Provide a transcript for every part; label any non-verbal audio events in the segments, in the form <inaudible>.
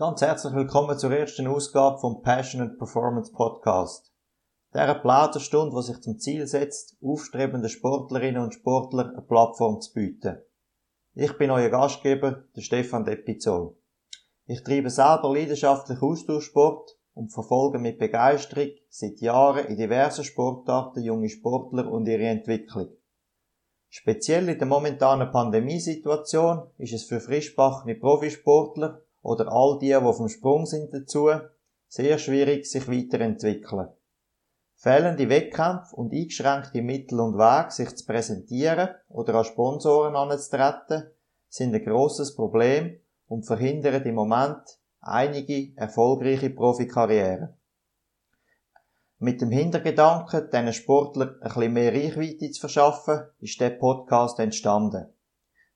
Ganz herzlich willkommen zur ersten Ausgabe vom Passion and Performance Podcast. Der Platerstunde, die sich zum Ziel setzt, aufstrebenden Sportlerinnen und Sportler eine Plattform zu bieten. Ich bin euer Gastgeber, der Stefan Depizol. Ich treibe selber leidenschaftlich Austauschsport und verfolge mit Begeisterung seit Jahren in diversen Sportarten junge Sportler und ihre Entwicklung. Speziell in der momentanen Pandemiesituation ist es für frischbachene Profisportler oder all die, die dem Sprung sind dazu, sehr schwierig, sich weiterentwickeln. Fehlende Wettkämpfe und eingeschränkte Mittel und Wege, sich zu präsentieren oder an Sponsoren anzutreten, sind ein grosses Problem und verhindern im Moment einige erfolgreiche Profikarrieren. Mit dem Hintergedanken, diesen Sportlern ein bisschen mehr Reichweite zu verschaffen, ist der Podcast entstanden.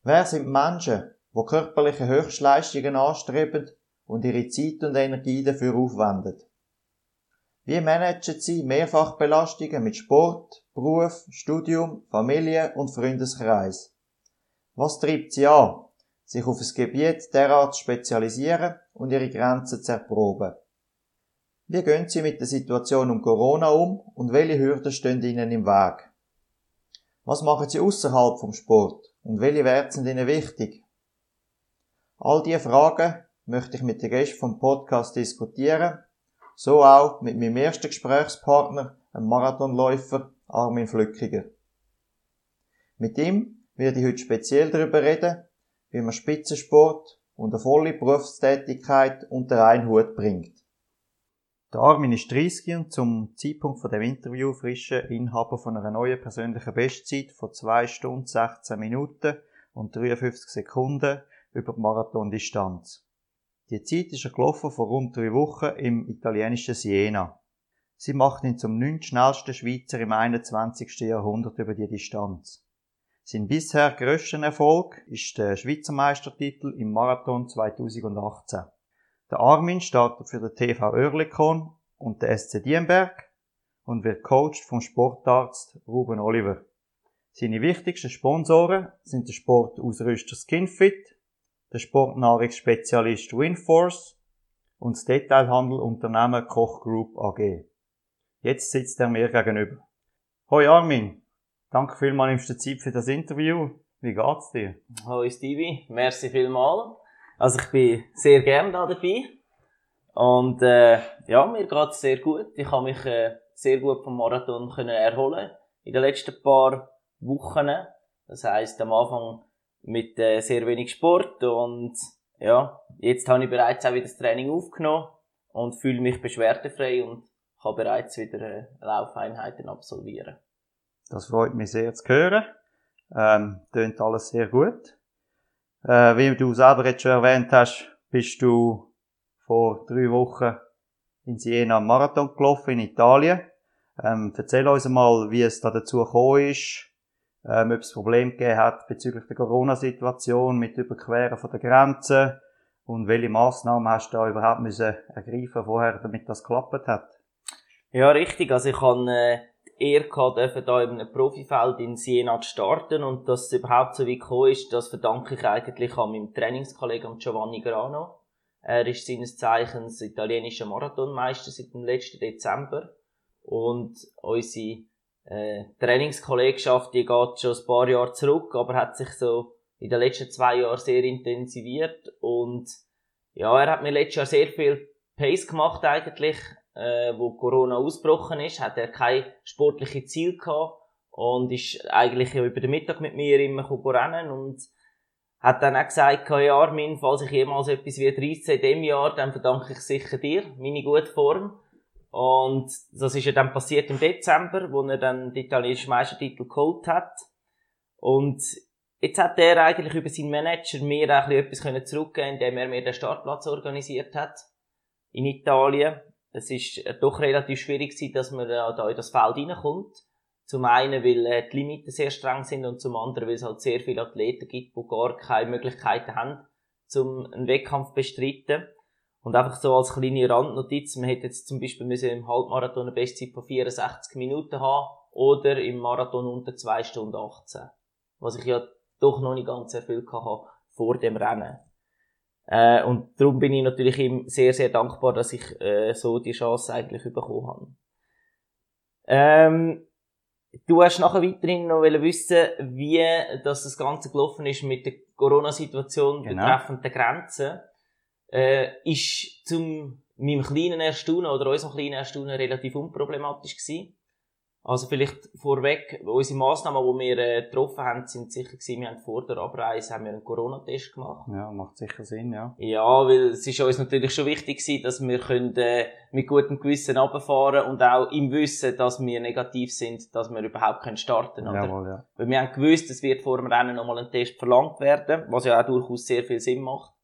Wer sind Menschen, wo körperliche Höchstleistungen anstreben und ihre Zeit und Energie dafür aufwenden. Wie managen sie Mehrfachbelastungen mit Sport, Beruf, Studium, Familie und Freundeskreis? Was treibt sie an, sich auf ein Gebiet derart zu spezialisieren und ihre Grenzen zu erproben? Wie gehen sie mit der Situation um Corona um und welche Hürden stehen ihnen im Weg? Was machen sie außerhalb vom Sport und welche Werte sind ihnen wichtig? All diese Fragen möchte ich mit den Gästen vom Podcast diskutieren. So auch mit meinem ersten Gesprächspartner, einem Marathonläufer Armin Flückiger. Mit ihm werde ich heute speziell darüber reden, wie man Spitzensport und eine volle Berufstätigkeit unter einen Hut bringt. Der Armin ist 30 und zum Zeitpunkt von dem Interview frischer Inhaber von einer neuen persönlichen Bestzeit von 2 Stunden 16 Minuten und 53 Sekunden über die Marathondistanz. Die Zeit ist er gelaufen vor rund drei Wochen im italienischen Siena. Sie macht ihn zum neunten schnellsten Schweizer im 21. Jahrhundert über die Distanz. Sein bisher grösster Erfolg ist der Schweizer Meistertitel im Marathon 2018. Der Armin startet für den TV Oerlikon und den SC Dienberg und wird coacht vom Sportarzt Ruben Oliver. Seine wichtigsten Sponsoren sind der Sportausrüster Skinfit, der Sportnahrungsspezialist Winforce und das Detailhandelunternehmen Koch Group AG. Jetzt sitzt er mir gegenüber. Hoi Armin, danke vielmals nimmst du Zeit für das Interview. Wie geht's dir? Hoi Stevie, merci vielmals. Also ich bin sehr gern da dabei und äh, ja, mir geht's sehr gut. Ich habe mich äh, sehr gut vom Marathon können erholen in den letzten paar Wochen. Das heißt am Anfang mit äh, sehr wenig Sport und ja, jetzt habe ich bereits auch wieder das Training aufgenommen und fühle mich beschwerdefrei und kann bereits wieder äh, Laufeinheiten absolvieren. Das freut mich sehr zu hören. Ähm, tönt alles sehr gut. Äh, wie du selber jetzt schon erwähnt hast, bist du vor drei Wochen in Siena Marathon gelaufen in Italien. Ähm, erzähl uns mal, wie es da dazu gekommen ist, ähm, ob es Probleme gegeben hat bezüglich der Corona-Situation mit Überqueren von der Grenzen und welche Massnahmen hast du da überhaupt müssen ergreifen vorher, damit das geklappt hat? Ja, richtig. Also ich habe äh, die Ehre gehabt, dürfen da in einem Profifeld in Siena zu starten und dass es überhaupt so weit gekommen ist, das verdanke ich eigentlich an meinem Trainingskollegen Giovanni Grano. Er ist seines Zeichens italienischer Marathonmeister seit dem letzten Dezember und unsere äh, Trainingskollegschaft, die geht schon ein paar Jahre zurück, aber hat sich so in den letzten zwei Jahren sehr intensiviert und ja, er hat mir letztes Jahr sehr viel Pace gemacht eigentlich, äh, wo Corona ausgebrochen ist, hat er kein sportliches Ziel gehabt und ist eigentlich über den Mittag mit mir immer rennen und hat dann auch gesagt, ja Armin, falls ich jemals etwas wie 13 in diesem Jahr, dann verdanke ich sicher dir, meine gute Form. Und das ist ja dann passiert im Dezember, wo er dann den italienischen Meistertitel geholt hat. Und jetzt hat er eigentlich über seinen Manager mir auch etwas zurückgeben indem er mir den Startplatz organisiert hat. In Italien. Es ist doch relativ schwierig gewesen, dass man da in das Feld reinkommt. Zum einen, weil äh, die Limiten sehr streng sind und zum anderen, weil es halt sehr viele Athleten gibt, die gar keine Möglichkeiten haben, zum einen Wettkampf zu bestreiten. Und einfach so als kleine Randnotiz, man hätte jetzt zum Beispiel müssen im Halbmarathon eine Bestzeit von 64 Minuten haben oder im Marathon unter 2 Stunden 18. Was ich ja doch noch nicht ganz erfüllt habe vor dem Rennen. Äh, und darum bin ich natürlich ihm sehr, sehr dankbar, dass ich äh, so die Chance eigentlich bekommen habe. Ähm, du hast nachher weiterhin noch wissen, wie das, das Ganze gelaufen ist mit der Corona-Situation genau. betreffend der Grenzen. Äh, ist zum meinem kleinen Erstaunen oder unserem kleinen Erstaunen relativ unproblematisch gewesen. Also vielleicht vorweg, unsere Massnahmen, die wir äh, getroffen haben, sind sicher gewesen, wir haben vor der Abreise haben wir einen Corona-Test gemacht. Ja, macht sicher Sinn, ja. Ja, weil es ist uns natürlich schon wichtig gewesen, dass wir können, äh, mit gutem Gewissen runterfahren und auch im Wissen, dass wir negativ sind, dass wir überhaupt können starten können. Jawohl, ja. Weil wir haben gewusst, es wird vor dem Rennen nochmal ein Test verlangt werden, was ja auch durchaus sehr viel Sinn macht.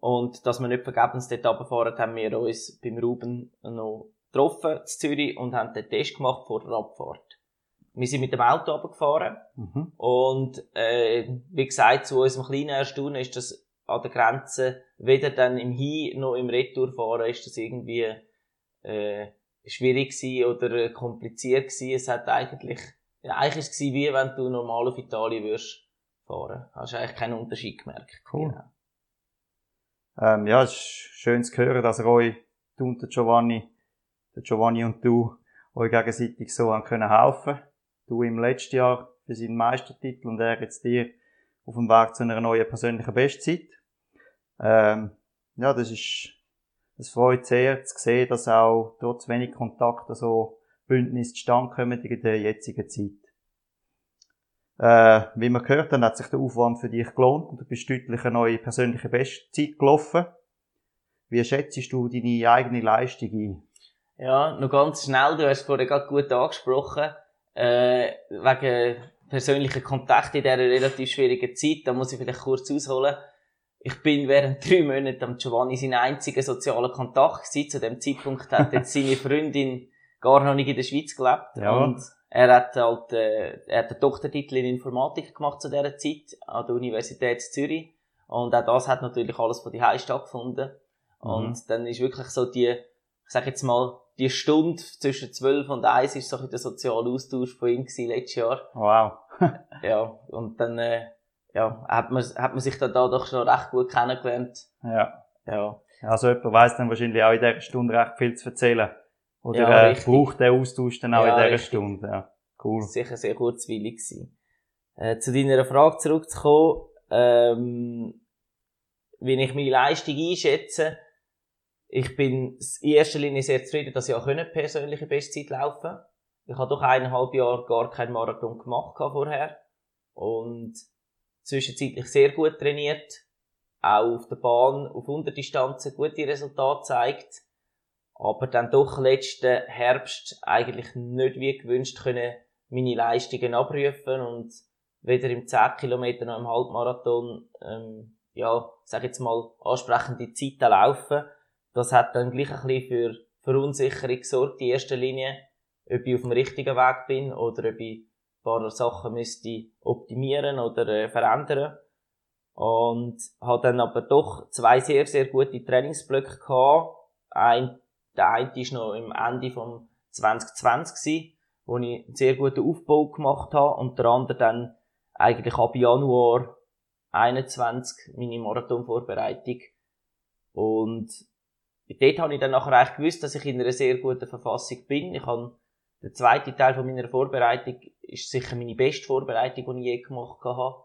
Und dass wir nicht vergebens dort runterfahren, haben wir uns beim Ruben noch getroffen in Zürich und haben den Test gemacht vor der Abfahrt. Wir sind mit dem Auto runtergefahren mhm. und äh, wie gesagt, zu unserem kleinen Erstaunen ist das an der Grenze, weder dann im Hin- noch im Retourfahren ist das irgendwie äh, schwierig gewesen oder kompliziert gewesen. Es hat eigentlich, ja, eigentlich ist es wie wenn du normal auf Italien würdest fahren. Hast eigentlich keinen Unterschied gemerkt. Cool. Genau. Ähm, ja, es ist schön zu hören, dass ihr euch, du und Giovanni, der Giovanni und du euch gegenseitig so haben können helfen. Du im letzten Jahr für seinen Meistertitel und er jetzt dir auf dem Weg zu einer neuen persönlichen Bestzeit. Ähm, ja, das ist, das freut sehr zu sehen, dass auch trotz wenig Kontakt so Bündnisse zustande kommen in der jetzigen Zeit. Äh, wie man gehört, dann hat sich der Aufwand für dich gelohnt und du bist deutlich eine neue persönliche Bestzeit gelaufen. Wie schätzt du deine eigene Leistung ein? Ja, noch ganz schnell, du hast vorhin gerade gut angesprochen, äh, wegen persönlichen Kontakten in dieser relativ schwierigen Zeit, da muss ich vielleicht kurz ausholen. Ich bin während <laughs> drei Monaten am Giovanni sein einziger sozialer Kontakt gewesen. Zu dem Zeitpunkt hat jetzt seine Freundin gar noch nicht in der Schweiz gelebt. Ja. Und er hat halt, äh, er hat einen Doktortitel in Informatik gemacht zu dieser Zeit an der Universität Zürich. Und auch das hat natürlich alles von die stattgefunden. Mhm. Und dann ist wirklich so die, ich sag jetzt mal, die Stunde zwischen 12 und 1 ist so ein der soziale Austausch von ihm gewesen, letztes Jahr. Wow. <laughs> <laughs> ja, und dann, äh, ja, hat man, hat man sich dann da doch schon recht gut kennengelernt. Ja. Ja. Also jemand weiss dann wahrscheinlich auch in dieser Stunde recht viel zu erzählen. Oder ja, äh, braucht der Austausch dann auch ja, in dieser richtig. Stunde. Ja, cool. Sicher sehr kurzweilig gewesen. Äh, zu deiner Frage zurückzukommen, ähm, wie ich meine Leistung einschätze, ich bin in erster Linie sehr zufrieden, dass ich auch eine persönliche Bestzeit laufen Ich habe doch eineinhalb Jahre gar keinen Marathon gemacht vorher. Und zwischenzeitlich sehr gut trainiert. Auch auf der Bahn, auf Unterdistanzen gute Resultate zeigt. Aber dann doch letzten Herbst eigentlich nicht wie gewünscht können meine Leistungen abrufen und weder im 10 Kilometer noch im Halbmarathon, ähm, ja, sag jetzt mal, ansprechende Zeiten laufen das hat dann gleich ein bisschen für Verunsicherung gesorgt, in erster Linie, ob ich auf dem richtigen Weg bin oder ob ich ein paar Sachen müsste optimieren oder äh, verändern. Und habe dann aber doch zwei sehr, sehr gute Trainingsblöcke gehabt. Ein, der eine war noch im Ende von 2020 gewesen, wo ich einen sehr guten Aufbau gemacht habe und der andere dann eigentlich ab Januar 21 meine Marathonvorbereitung. Und dort habe ich dann nachher eigentlich gewusst, dass ich in einer sehr guten Verfassung bin. Ich habe, der zweite Teil von meiner Vorbereitung ist sicher meine beste Vorbereitung, die ich je gemacht habe.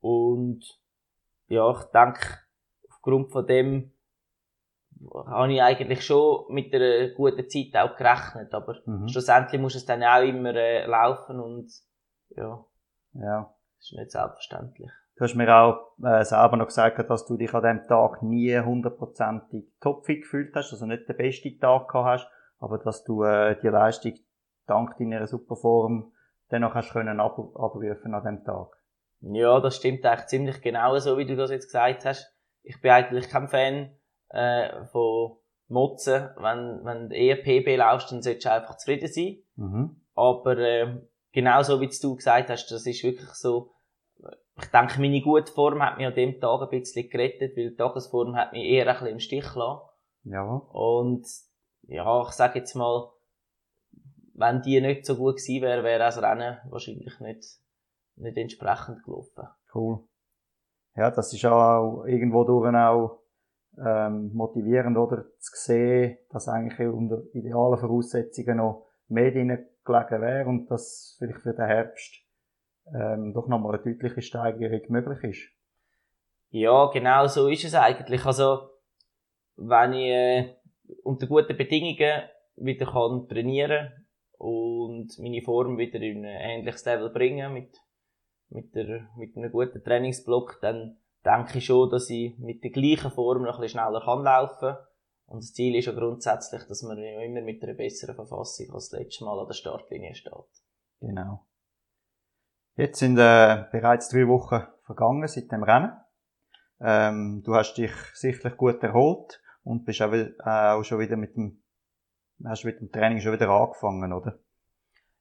Und, ja, ich denke, aufgrund von dem habe ich eigentlich schon mit einer guten Zeit auch gerechnet, aber mhm. schlussendlich muss es dann auch immer äh, laufen und, ja. Ja. Das ist nicht selbstverständlich. Du hast mir auch äh, selber noch gesagt, dass du dich an dem Tag nie hundertprozentig topfit gefühlt hast, also nicht den besten Tag gehabt hast, aber dass du äh, die Leistung dank deiner Superform dennoch hast können ab abrufen an dem Tag. Ja, das stimmt eigentlich ziemlich genau so, wie du das jetzt gesagt hast. Ich bin eigentlich kein Fan äh, von Motzen. Wenn, wenn du eher PB laufst, dann solltest du einfach zufrieden sein. Mhm. Aber äh, genau so, wie du gesagt hast, das ist wirklich so, ich denke, meine gute Form hat mich an dem Tag ein bisschen gerettet, weil die Tagesform hat mich eher ein bisschen im Stich gelassen. Ja. Und, ja, ich sage jetzt mal, wenn die nicht so gut gewesen wäre, wäre das Rennen wahrscheinlich nicht, nicht entsprechend gelaufen. Cool. Ja, das ist auch irgendwo durch auch ähm, motivierend, oder? Zu sehen, dass eigentlich unter idealen Voraussetzungen noch mehr drin gelegen wäre und dass vielleicht für den Herbst ähm, doch nochmal eine deutliche Steigerung möglich ist. Ja, genau so ist es eigentlich. Also, wenn ich äh, unter guten Bedingungen wieder kann trainieren und meine Form wieder in ein ähnliches Level bringen mit, mit, der, mit einem guten Trainingsblock, dann denke ich schon, dass ich mit der gleichen Form noch ein bisschen schneller kann laufen Und das Ziel ist ja grundsätzlich, dass man immer mit einer besseren Verfassung als das letzte Mal an der Startlinie steht. Genau. Jetzt sind äh, bereits drei Wochen vergangen seit dem Rennen. Ähm, du hast dich sicherlich gut erholt und bist auch, äh, auch schon wieder mit dem, hast mit dem Training schon wieder angefangen, oder?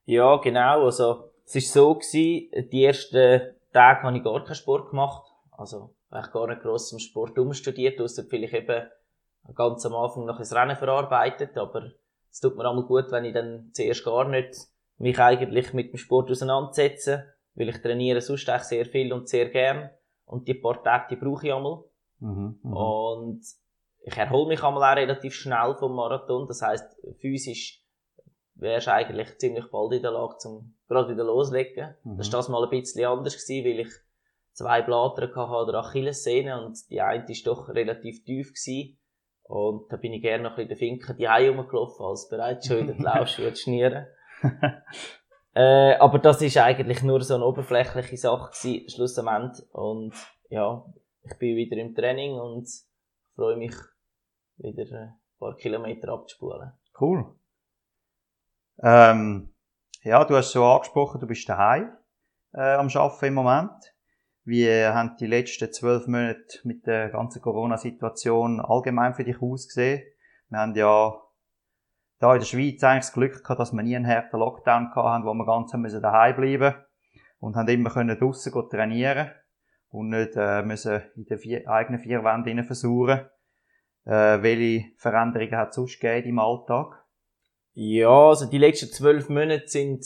Ja, genau. Also, es ist so gewesen, die ersten Tage habe ich gar keinen Sport gemacht. Also, ich gar nicht gross im Sport umstudiert, ausser vielleicht eben ganz am Anfang noch ein Rennen verarbeitet, aber es tut mir auch mal gut, wenn ich dann zuerst gar nicht mich eigentlich mit dem Sport auseinandersetze, weil ich trainiere sonst echt sehr viel und sehr gern und die paar Tage, die brauche ich einmal. Mhm, mh. Und ich erhole mich einmal auch relativ schnell vom Marathon. Das heißt, physisch wärst eigentlich ziemlich bald in der Lage, zum gerade wieder loslegen. Mhm. Das war das mal ein bisschen anders gewesen, weil ich zwei Blatter hatte der Achillessehne und die eine ist doch relativ tief gewesen. Und da bin ich gerne noch ein bisschen den Finken die Hause rumgelaufen, als bereits schon wieder die Laufschuhe zu schnieren. <laughs> äh, aber das ist eigentlich nur so eine oberflächliche Sache gewesen, schlussendlich. Und ja, ich bin wieder im Training und freue mich, wieder ein paar Kilometer abzuspulen. Cool. Ähm, ja, du hast so angesprochen, du bist daheim äh, am Arbeiten im Moment. Wie haben die letzten zwölf Monate mit der ganzen Corona-Situation allgemein für dich ausgesehen? Wir haben ja da in der Schweiz eigentlich das Glück gehabt, dass wir nie einen harten Lockdown hatten, wo wir ganz daheim bleiben und haben immer können draussen trainieren und nicht äh, müssen in den vier, eigenen vier Wänden versuchen. Äh, welche Veränderungen hat es sonst gegeben im Alltag? Ja, also die letzten zwölf Monate sind,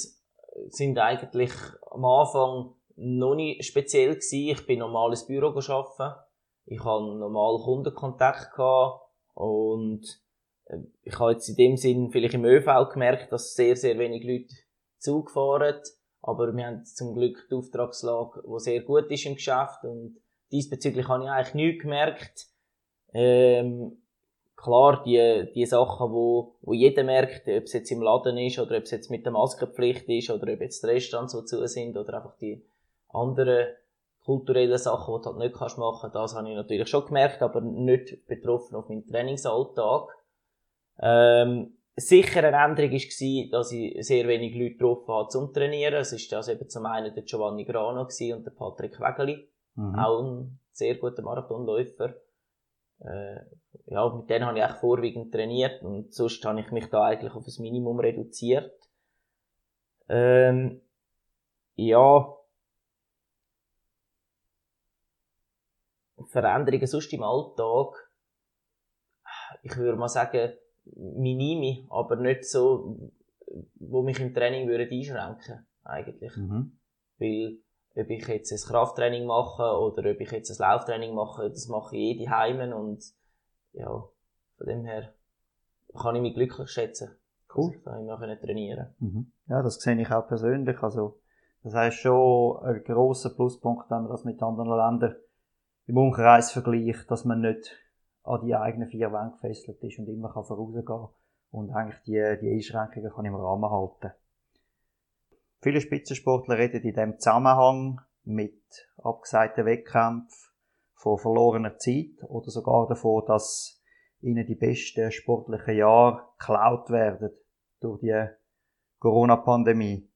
sind eigentlich am Anfang noch nicht speziell gewesen. Ich bin normal ins Büro arbeiten. Ich hatte normal Kundenkontakt gehabt und äh, ich habe jetzt in dem Sinn vielleicht im ÖV gemerkt, dass sehr, sehr wenig Leute Zug fahren. Aber wir haben zum Glück die Auftragslage, die sehr gut ist im Geschäft und diesbezüglich habe ich eigentlich nichts gemerkt. Ähm, klar, die, die Sachen, wo, wo jeder merkt, ob es jetzt im Laden ist oder ob es jetzt mit der Maskenpflicht ist oder ob jetzt die Restaurants, die zu sind oder einfach die anderen kulturellen Sachen, die du halt nicht kannst machen, das habe ich natürlich schon gemerkt, aber nicht betroffen auf meinen Trainingsalltag. Ähm, sicher eine Änderung war, dass ich sehr wenig Leute getroffen habe zum Trainieren. Es war das eben zum einen der Giovanni Grano und der Patrick Wegeli, mhm. auch ein sehr guter Marathonläufer. Äh, ja, mit denen habe ich eigentlich vorwiegend trainiert und sonst habe ich mich da eigentlich auf das Minimum reduziert. Ähm, ja, Veränderungen sonst im Alltag, ich würde mal sagen, minime, aber nicht so, wo mich im Training würde einschränken, eigentlich. Mhm. Weil, ob ich jetzt ein Krafttraining mache oder ob ich jetzt ein Lauftraining mache, das mache ich eh die Heimen und, ja, von dem her kann ich mich glücklich schätzen. Cool. Dass ich da immer trainieren mhm. Ja, das sehe ich auch persönlich. Also, das heißt schon ein grosser Pluspunkt, wenn man das mit anderen Ländern im Umkreis vergleicht, dass man nicht an die eigenen vier Wände gefesselt ist und immer kann vorausgehen kann und eigentlich die, die Einschränkungen kann im Rahmen halten. Viele Spitzensportler reden in diesem Zusammenhang mit abgesagten Wettkämpfen von verlorener Zeit oder sogar davon, dass ihnen die besten sportlichen Jahre geklaut werden durch die Corona-Pandemie.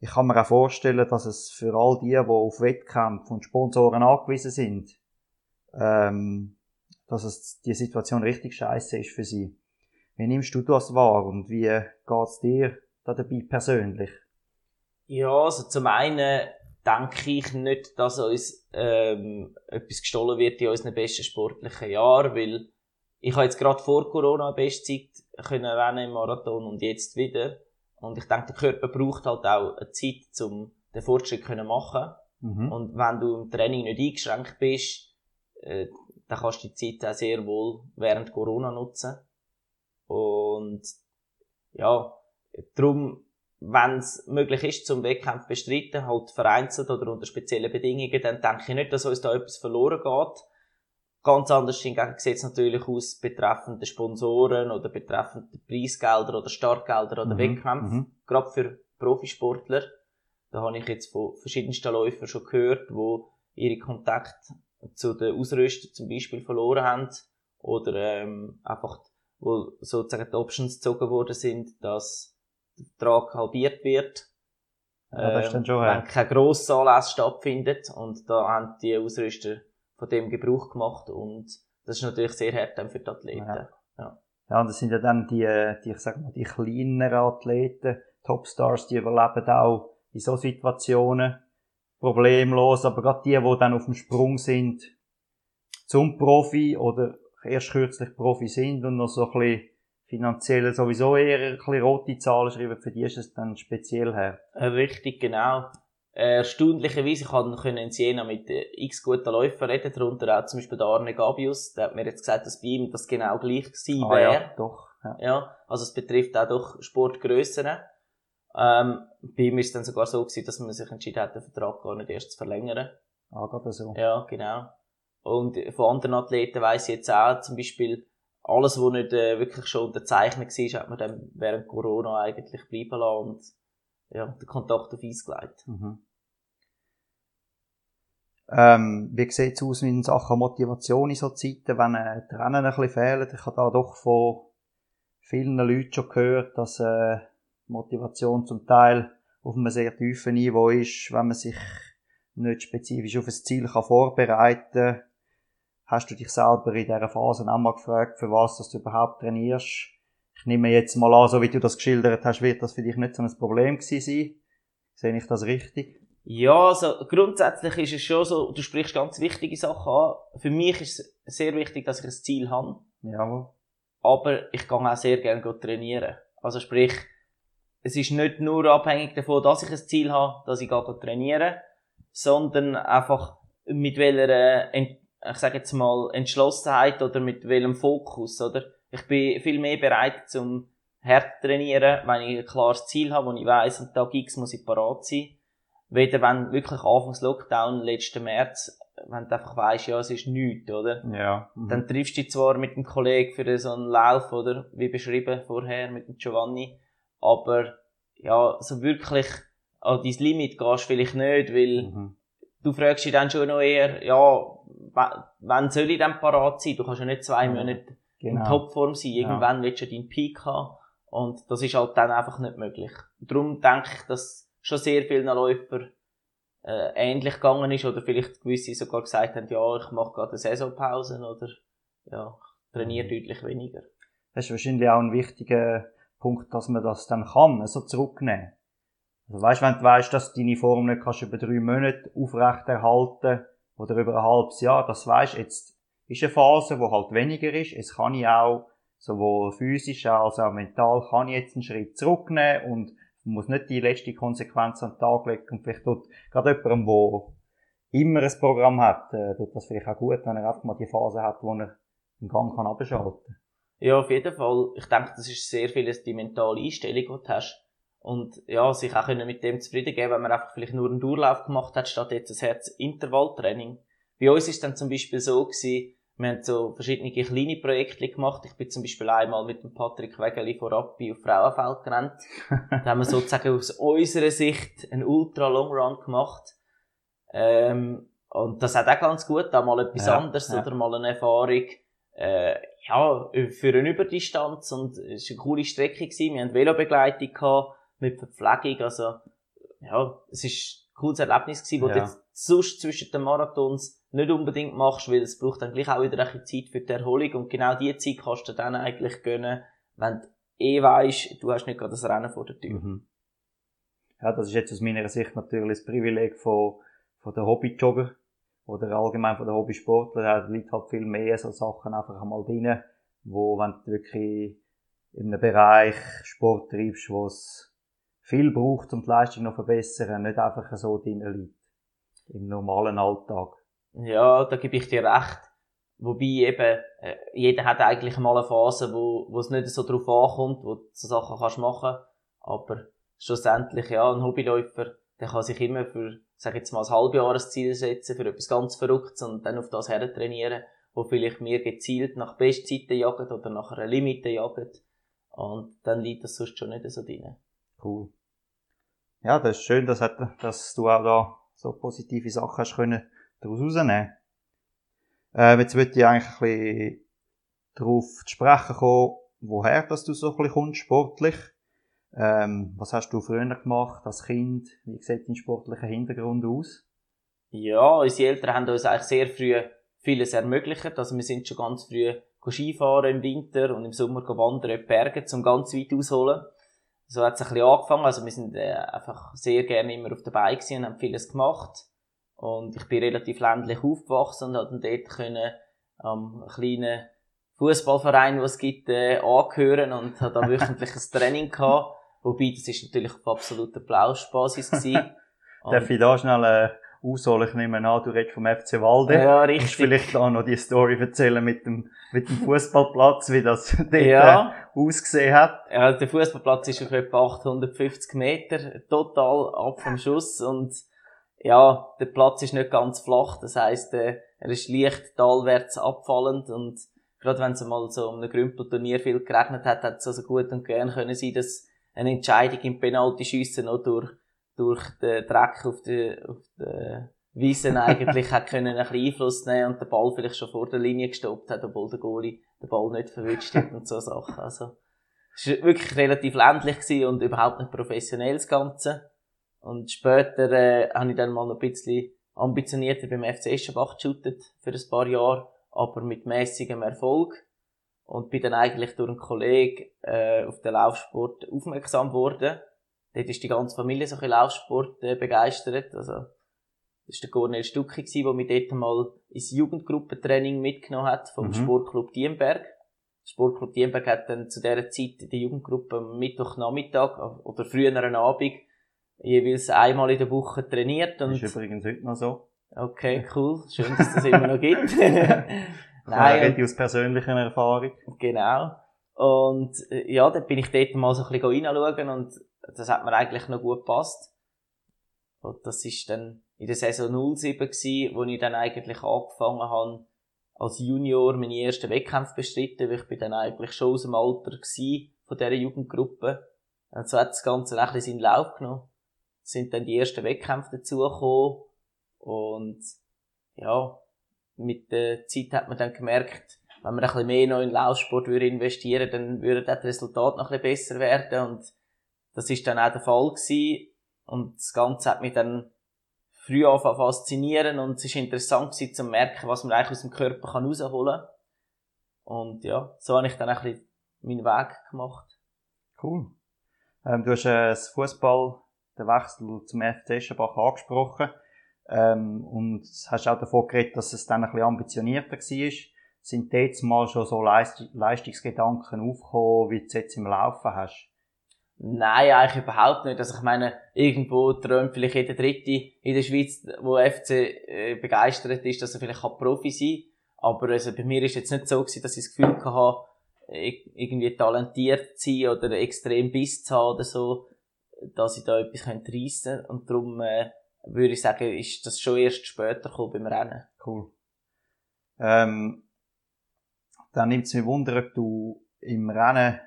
Ich kann mir auch vorstellen, dass es für all die, die auf Wettkämpfe und Sponsoren angewiesen sind, ähm, dass es die Situation richtig scheiße ist für sie. Wie nimmst du das wahr und wie geht's dir da dabei persönlich? Ja, also zum einen denke ich nicht, dass uns ähm, etwas gestohlen wird in unseren besten sportlichen Jahren, weil ich habe jetzt gerade vor Corona Bestzeit können rennen im Marathon und jetzt wieder. Und ich denke, der Körper braucht halt auch eine Zeit, um den Fortschritt zu machen. Mhm. Und wenn du im Training nicht eingeschränkt bist, äh, dann kannst du die Zeit auch sehr wohl während Corona nutzen. Und ja, darum, wenn es möglich ist, zum Wettkampf bestreiten, halt vereinzelt oder unter speziellen Bedingungen, dann denke ich nicht, dass uns da etwas verloren geht. Ganz anders hingegen sieht es natürlich aus betreffend Sponsoren oder betreffend Preisgelder oder Startgelder oder mhm. Wettkämpfe. Mhm. Gerade für Profisportler. Da habe ich jetzt von verschiedensten Läufern schon gehört, wo ihre Kontakte zu den Ausrüstern zum Beispiel verloren haben oder ähm, einfach wo sozusagen die Options gezogen worden sind, dass der Vertrag halbiert wird. Ja, schon, wenn kein grosser Anlass stattfindet und da haben die Ausrüster von dem Gebrauch gemacht und das ist natürlich sehr hart dann für die Athleten. Ja. Ja. ja, und das sind ja dann die, die ich sag mal, die kleineren Athleten, Topstars, die überleben auch in so Situationen problemlos, aber gerade die, die dann auf dem Sprung sind zum Profi oder erst kürzlich Profi sind und noch so ein bisschen finanziell sowieso eher ein bisschen rote Zahlen schreiben, für die ist es dann speziell her. Richtig, genau. Äh, erstaunlicherweise, ich konnte in Siena mit äh, x guten Läufern reden, darunter auch zum Beispiel der Arne Gabius, der hat mir jetzt gesagt, dass bei ihm das genau gleich gewesen ah, wäre. Ja, doch. Ja. ja, also es betrifft auch doch Sportgrössen. Ähm, bei ihm ist es dann sogar so gewesen, dass man sich entschieden hat, den Vertrag gar nicht erst zu verlängern. Ah, gerade so. Ja, genau. Und von anderen Athleten weiss ich jetzt auch, zum Beispiel, alles, was nicht äh, wirklich schon unterzeichnet war, hat man dann während Corona eigentlich bleiben lassen und ja, den Kontakt auf Eis gelegt. Mhm. Ähm, wie sieht es aus in Sachen Motivation in so Zeiten, wenn äh, die Rennen ein bisschen fehlen? Ich habe da doch von vielen Leuten schon gehört, dass äh, Motivation zum Teil auf einem sehr tiefen Niveau ist, wenn man sich nicht spezifisch auf ein Ziel kann vorbereiten kann Hast du dich selber in dieser Phase auch mal gefragt, für was dass du überhaupt trainierst? Ich nehme jetzt mal an, so wie du das geschildert hast, wird das für dich nicht so ein Problem gewesen sein. Sehe ich das richtig? Ja, also grundsätzlich ist es schon so, du sprichst ganz wichtige Sachen an. Für mich ist es sehr wichtig, dass ich ein Ziel habe. Ja. Aber ich kann auch sehr gerne trainieren. Also sprich, es ist nicht nur abhängig davon, dass ich ein Ziel habe, dass ich gehe trainieren, sondern einfach mit welcher ich sage jetzt mal, Entschlossenheit oder mit welchem Fokus, oder? Ich bin viel mehr bereit zum hart trainieren, wenn ich ein klares Ziel habe, wo ich weiss, am Tag X muss ich parat sein. Weder wenn wirklich Anfangs Lockdown, letzten März, wenn du einfach weisst, ja, es ist nichts, oder? Ja. Mhm. Dann triffst du dich zwar mit dem Kollegen für so einen Lauf, oder? Wie beschrieben vorher mit dem Giovanni. Aber, ja, so wirklich an dein Limit gehst vielleicht nicht, weil mhm. du fragst dich dann schon noch eher, ja, wann soll ich denn parat sein? Du kannst ja nicht zwei Monate genau. in Topform sein. Irgendwann ja. willst du deinen Peak haben. Und das ist halt dann einfach nicht möglich. Darum denke ich, dass schon sehr vielen Läufer äh, ähnlich gegangen ist oder vielleicht gewisse sogar gesagt haben, ja, ich mache gerade eine Saisonpause oder ja, trainiere mhm. deutlich weniger. Das ist wahrscheinlich auch ein wichtiger Punkt, dass man das dann kann, so zurücknehmen. Also weißt, wenn du weißt, dass du deine Form nicht kannst über drei Monate aufrechterhalten oder über ein halbes Jahr, das weisst, jetzt ist eine Phase, wo halt weniger ist. Es kann ich auch sowohl physisch als auch mental kann ich jetzt einen Schritt zurücknehmen und muss nicht die letzte Konsequenz an den Tag legen und vielleicht tut gerade jemandem, der immer ein Programm hat, äh, tut das vielleicht auch gut, wenn er einfach mal die Phase hat, wo er den Gang kann abschalten. Ja, auf jeden Fall. Ich denke, das ist sehr vieles die mentale Einstellung, die du hast. Und ja, sich auch können mit dem zufrieden geben, wenn man einfach vielleicht nur einen Durchlauf gemacht hat, statt jetzt ein Herz-Intervalltraining. Bei uns ist dann zum Beispiel so gewesen, wir haben so verschiedene kleine Projekte gemacht. Ich bin zum Beispiel einmal mit dem Patrick Wegeli von Rappi auf Frauenfeld gerannt. <laughs> da haben wir sozusagen aus unserer Sicht einen ultra Long Run gemacht. Ähm, und das hat auch ganz gut, da mal etwas ja, anderes ja. oder mal eine Erfahrung. Äh, ja, für eine Überdistanz und es war eine coole Strecke gewesen. Wir hatten Velobegleitung gehabt mit Verpflegung. Also, ja, es ist ein cooles Erlebnis gewesen, wo ja. du jetzt sonst zwischen den Marathons nicht unbedingt machst, weil es braucht dann gleich auch wieder ein Zeit für die Erholung und genau die Zeit kannst du dann eigentlich gönnen, wenn du eh weisst, du hast nicht gerade das Rennen vor der Tür. Mhm. Ja, das ist jetzt aus meiner Sicht natürlich das Privileg von, von der Hobbyjogger oder allgemein von der Hobbysportler. Da liegt halt viel mehr so Sachen einfach einmal drin, wo, wenn du wirklich in einem Bereich Sport treibst, wo es viel braucht, um die Leistung noch zu verbessern, nicht einfach so drin liegt. im normalen Alltag. Ja, da gebe ich dir recht. Wobei eben, äh, jeder hat eigentlich mal eine Phase, wo, wo es nicht so drauf ankommt, wo du so Sachen kannst machen. Aber schlussendlich, ja, ein Hobbyläufer, der kann sich immer für, sag jetzt mal, ein Halbjahresziel setzen, für etwas ganz Verrücktes und dann auf das her trainieren, wo vielleicht mehr gezielt nach Bestzeiten jagt oder nach einer Limite jagt. Und dann liegt das sonst schon nicht so drin. Cool. Ja, das ist schön, dass, dass du auch da so positive Sachen hast können daraus rausnehmen. Äh, jetzt würde ich eigentlich ein bisschen darauf zu sprechen kommen, woher dass du so ein bisschen kommst, sportlich. Ähm, was hast du früher gemacht als Kind? Wie sieht dein sportlicher Hintergrund aus? Ja, unsere Eltern haben uns eigentlich sehr früh vieles ermöglicht. Also wir sind schon ganz früh Skifahren im Winter und im Sommer wandern in die Berge, zum ganz weit ausholen. So hat es ein bisschen angefangen. Also wir sind äh, einfach sehr gerne immer auf dabei gewesen und haben vieles gemacht. Und ich bin relativ ländlich aufgewachsen und konnte dann dort können, am ähm, kleinen Fußballverein, den es gibt, äh, angehören und habe da <laughs> wöchentlich ein Training gehabt. Wobei, das ist natürlich auf absoluter Plauschbasis <laughs> gewesen. Darf ich da schnell äh, ausholen? Ich nehme an, du redest vom FC Walde. Ja, richtig. Kannst vielleicht auch noch die Story erzählen mit dem, mit dem Fußballplatz, wie das <laughs> dort ja. äh, ausgesehen hat? Ja, der Fußballplatz ist auf etwa 850 Meter, total ab vom Schuss und ja, der Platz ist nicht ganz flach, das heisst, äh, er ist leicht talwärts abfallend und gerade wenn es mal so um ein Grümpelturnier viel geregnet hat, hat es also gut und gern können sein, dass eine Entscheidung im Penalty-Schiessen noch durch, durch den Dreck auf der, auf der Wiesen <laughs> eigentlich hat können ein bisschen Einfluss nehmen und den Ball vielleicht schon vor der Linie gestoppt hat, obwohl der Goalie den Ball nicht verwünscht hat und so Sachen. Also, es war wirklich relativ ländlich und überhaupt nicht professionell das Ganze. Und später äh, habe ich dann mal noch ein bisschen ambitionierter beim FC Eschenbach geshootet für ein paar Jahre, aber mit mäßigem Erfolg. Und bin dann eigentlich durch einen Kollegen äh, auf den Laufsport aufmerksam geworden. Dort ist die ganze Familie so ein Laufsport äh, begeistert. Also, das war der Cornel Stucki, der mich dort mal ins Jugendgruppentraining mitgenommen hat vom mhm. Sportclub Diemberg. Der Sportclub Diemberg hat dann zu dieser Zeit die Jugendgruppe am Mittwochnachmittag oder früheren Abend jeweils einmal in der Woche trainiert. Und ist übrigens heute noch so. Okay, cool. Schön, dass das immer noch gibt. <laughs> <laughs> Nein. Ich aus persönlicher Erfahrung. Genau. Und äh, ja, dann bin ich dort mal so ein bisschen reinschauen und das hat mir eigentlich noch gut gepasst. Und das ist dann in der Saison 07 gewesen, wo ich dann eigentlich angefangen habe, als Junior meine ersten Wettkämpfe bestritten, weil ich bin dann eigentlich schon aus dem Alter gewesen, von dieser Jugendgruppe. Und so hat das Ganze ein bisschen seinen Lauf genommen sind dann die ersten Wettkämpfe dazugekommen und ja, mit der Zeit hat man dann gemerkt, wenn man ein bisschen mehr noch in Laufsport würde investieren, dann würde das Resultat noch ein bisschen besser werden und das ist dann auch der Fall gewesen und das Ganze hat mich dann früh angefangen faszinieren und es ist interessant gewesen, zu merken, was man eigentlich aus dem Körper kann rausholen kann. Und ja, so habe ich dann ein bisschen meinen Weg gemacht. Cool. Ähm, du hast äh, das Fußball den Wechsel zum FC Eschenbach angesprochen. Ähm, und hast auch davon geredet, dass es dann ein bisschen ambitionierter war. Sind jetzt mal schon so Leist Leistungsgedanken aufgekommen, wie du es jetzt im Laufen hast? Nein, eigentlich überhaupt nicht. Also ich meine, irgendwo träumt vielleicht jeder Dritte in der Schweiz, wo FC äh, begeistert ist, dass er vielleicht Profi sein kann. Aber also bei mir ist jetzt nicht so gewesen, dass ich das Gefühl hatte, irgendwie talentiert zu sein oder extrem Biss zu haben oder so dass ich da etwas reissen könnte. Und darum äh, würde ich sagen, ist das schon erst später gekommen beim Rennen. Cool. Ähm, dann nimmt es mich Wunder, ob du im Rennen,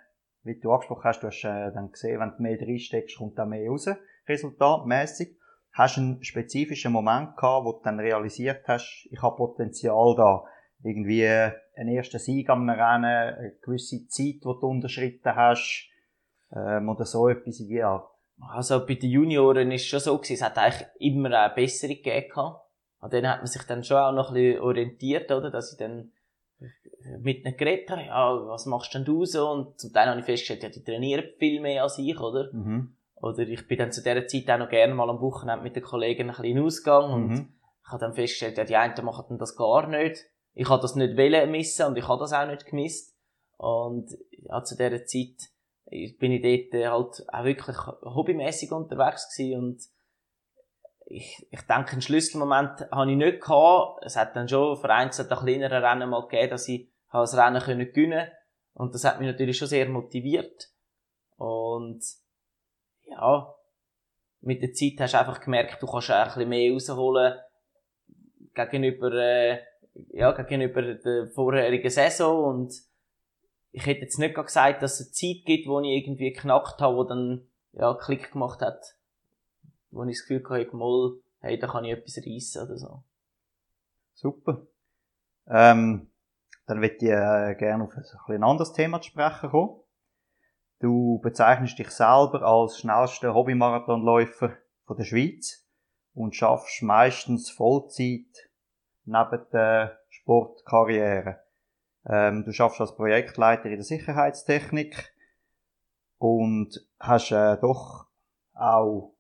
wie du angesprochen hast, du hast äh, dann gesehen, wenn du mehr reinsteckst, kommt da mehr raus, resultatmäßig. Hast du einen spezifischen Moment gehabt, wo du dann realisiert hast, ich habe Potenzial da, irgendwie einen ersten Sieg am Rennen, eine gewisse Zeit, die du unterschritten hast, ähm, oder so etwas in Art? Also bei den Junioren ist es schon so gewesen, es hat eigentlich immer eine bessere gegeben. An denen hat man sich dann schon auch noch ein bisschen orientiert, oder? Dass ich dann mit ihnen geredet habe, ja, was machst denn du so? Und zum Teil habe ich festgestellt, ja, die trainieren viel mehr als ich, oder? Mhm. Oder ich bin dann zu dieser Zeit auch noch gerne mal am Wochenende mit den Kollegen ein bisschen ausgegangen und mhm. ich habe dann festgestellt, ja, die einen machen das gar nicht. Ich habe das nicht wollen missen und ich habe das auch nicht gemisst. Und ja, zu dieser Zeit bin ich dort halt auch wirklich hobbymäßig unterwegs gewesen und ich, ich denke, einen Schlüsselmoment habe ich nicht gehabt. Es hat dann schon vereinzelt ein kleinere Rennen mal gegeben, dass ich das Rennen gewinnen Und das hat mich natürlich schon sehr motiviert. Und, ja, mit der Zeit hast du einfach gemerkt, du kannst ein bisschen mehr rausholen gegenüber, äh, ja, gegenüber der vorherigen Saison und ich hätte jetzt nicht gesagt, dass es eine Zeit gibt, wo ich irgendwie geknackt habe, wo dann, ja, Klick gemacht hat, wo ich das Gefühl hatte, mal, hey, da kann ich etwas reissen oder so. Super. Ähm, dann würde ich äh, gerne auf ein, ein anderes Thema zu sprechen kommen. Du bezeichnest dich selber als schnellster Hobbymarathonläufer von der Schweiz und schaffst meistens Vollzeit neben der Sportkarriere. Ähm, du schaffst als Projektleiter in der Sicherheitstechnik und hast äh, doch auch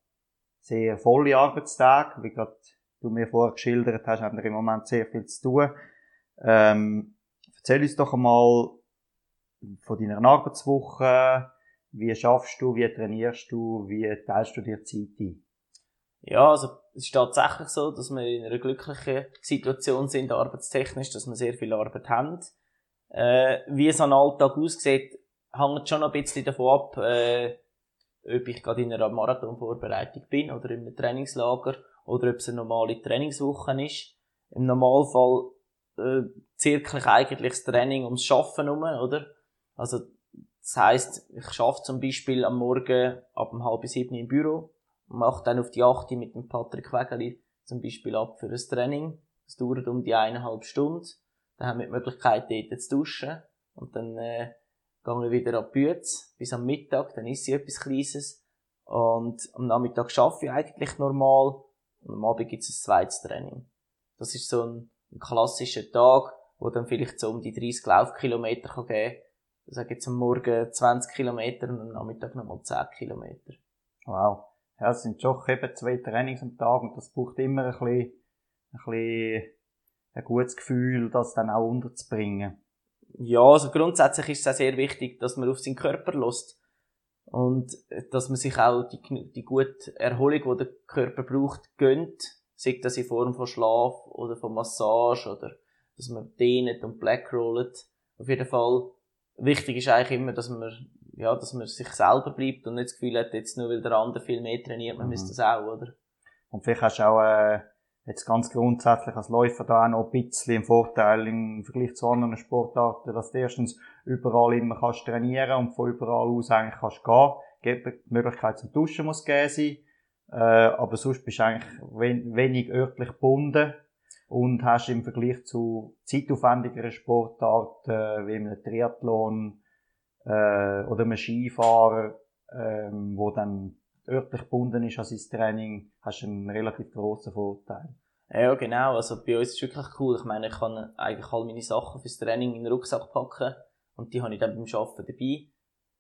sehr volle Arbeitstage, wie gerade du mir vorher geschildert hast, haben wir im Moment sehr viel zu tun. Ähm, erzähl uns doch einmal von deiner Arbeitswoche, wie schaffst du, wie trainierst du, wie teilst du dir Zeit ein? Ja, also es ist tatsächlich so, dass wir in einer glücklichen Situation sind, arbeitstechnisch, dass wir sehr viel Arbeit haben. Äh, wie so ein Alltag aussieht, hängt schon ein bisschen davon ab, äh, ob ich gerade in einer Marathonvorbereitung bin oder in einem Trainingslager oder ob es eine normale Trainingswoche ist. Im Normalfall äh, zirkel ich eigentlich das Training ums Schaffen herum, oder? Also das heisst, ich schaffe zum Beispiel am Morgen ab um halb sieben im Büro, mache dann auf die achte mit dem Patrick Wegeli zum Beispiel ab für ein Training. Das dauert um die eineinhalb Stunden. Dann haben wir die Möglichkeit, dort zu duschen. Und dann äh, gehen wir wieder ab Bütz bis am Mittag, dann ist sie etwas Kleines. Und am Nachmittag arbeite ich eigentlich normal. Und am Abend gibt es ein zweites Training. Das ist so ein, ein klassischer Tag, wo dann vielleicht so um die 30 Laufkilometer geben kann. Ich sage jetzt am Morgen 20 Kilometer und am Nachmittag nochmal 10 Kilometer. Wow. Ja, es sind schon eben zwei Trainings am Tag und das braucht immer ein bisschen, ein bisschen ein gutes Gefühl, das dann auch unterzubringen. Ja, also grundsätzlich ist es auch sehr wichtig, dass man auf seinen Körper lässt. Und dass man sich auch die, die gute Erholung, die der Körper braucht, gönnt. Sei das in Form von Schlaf oder von Massage oder dass man dehnt und blackrollt. Auf jeden Fall. Wichtig ist eigentlich immer, dass man, ja, dass man sich selber bleibt und nicht das Gefühl hat, jetzt nur weil der andere viel mehr trainiert, man mhm. müsste das auch, oder? Und vielleicht hast du auch, äh, jetzt ganz grundsätzlich als Läufer da auch noch ein bisschen einen Vorteil im Vergleich zu anderen Sportarten, dass du erstens überall immer kannst trainieren und von überall aus eigentlich kannst gehen. Die Möglichkeit zum Duschen muss gegeben sein. Äh, aber sonst bist du eigentlich wenig örtlich gebunden und hast im Vergleich zu zeitaufwendigeren Sportarten äh, wie einem Triathlon äh, oder einem Skifahrer, äh, wo dann örtlich gebunden ist an sein Training, hast du einen relativ grossen Vorteil. Ja, genau. Also bei uns ist es wirklich cool. Ich meine, ich kann eigentlich all meine Sachen fürs Training in den Rucksack packen und die habe ich dann beim Arbeiten dabei.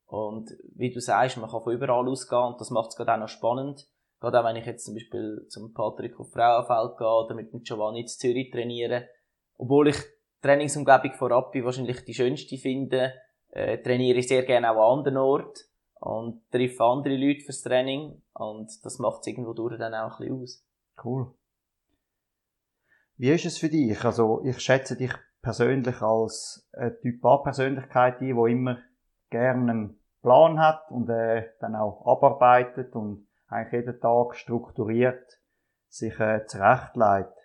Und wie du sagst, man kann von überall ausgehen und das macht es gerade auch noch spannend. Gerade auch wenn ich jetzt zum Beispiel zum Patrick auf Frauenfeld gehe oder mit Giovanni in Zürich trainiere. Obwohl ich die Trainingsumgebung von Rappi wahrscheinlich die schönste finde, äh, trainiere ich sehr gerne auch an anderen Orten und treffe andere Leute fürs Training und das macht es irgendwo durch dann auch ein bisschen aus. Cool. Wie ist es für dich? Also ich schätze dich persönlich als eine Typ A-Persönlichkeit ein, die immer gerne einen Plan hat und äh, dann auch abarbeitet und eigentlich jeden Tag strukturiert sich äh, zurechtlegt.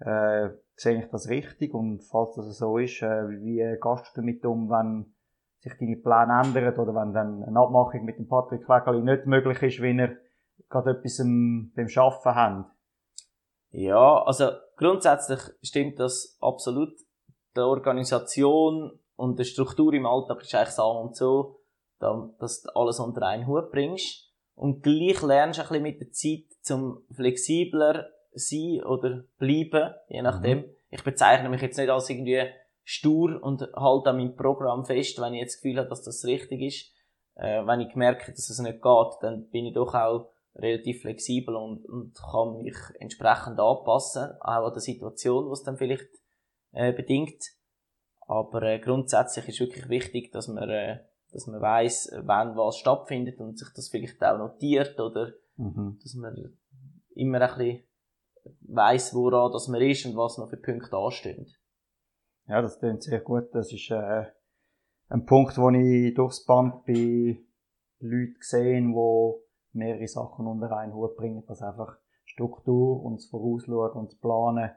Äh, sehe ich das richtig? Und falls das so ist, äh, wie gehst du damit um, wenn sich deine Pläne ändern oder wenn dann eine Abmachung mit dem Patrick Wegeli nicht möglich ist, wenn er gerade etwas beim Arbeiten hat? Ja, also grundsätzlich stimmt das absolut. Die Organisation und die Struktur im Alltag ist eigentlich so und so, dass du alles unter einen Hut bringst. Und gleich lernst du ein bisschen mit der Zeit zum flexibler sein oder bleiben, je nachdem. Mhm. Ich bezeichne mich jetzt nicht als irgendwie stur und halte an meinem Programm fest, wenn ich jetzt das Gefühl habe, dass das richtig ist. Äh, wenn ich merke, dass es nicht geht, dann bin ich doch auch relativ flexibel und, und kann mich entsprechend anpassen, auch an der Situation, was dann vielleicht äh, bedingt. Aber äh, grundsätzlich ist wirklich wichtig, dass man, äh, dass man weiß, wann was stattfindet und sich das vielleicht auch notiert oder mhm. dass man immer ein bisschen weiss, woran das man ist und was noch für Punkte anstehen. Ja, das klingt sehr gut. Das ist äh, ein Punkt, wo ich durchs Band bei Leuten gesehen, die mehrere Sachen unter einen Hut bringen, dass einfach Struktur und das Vorausschauen und das Planen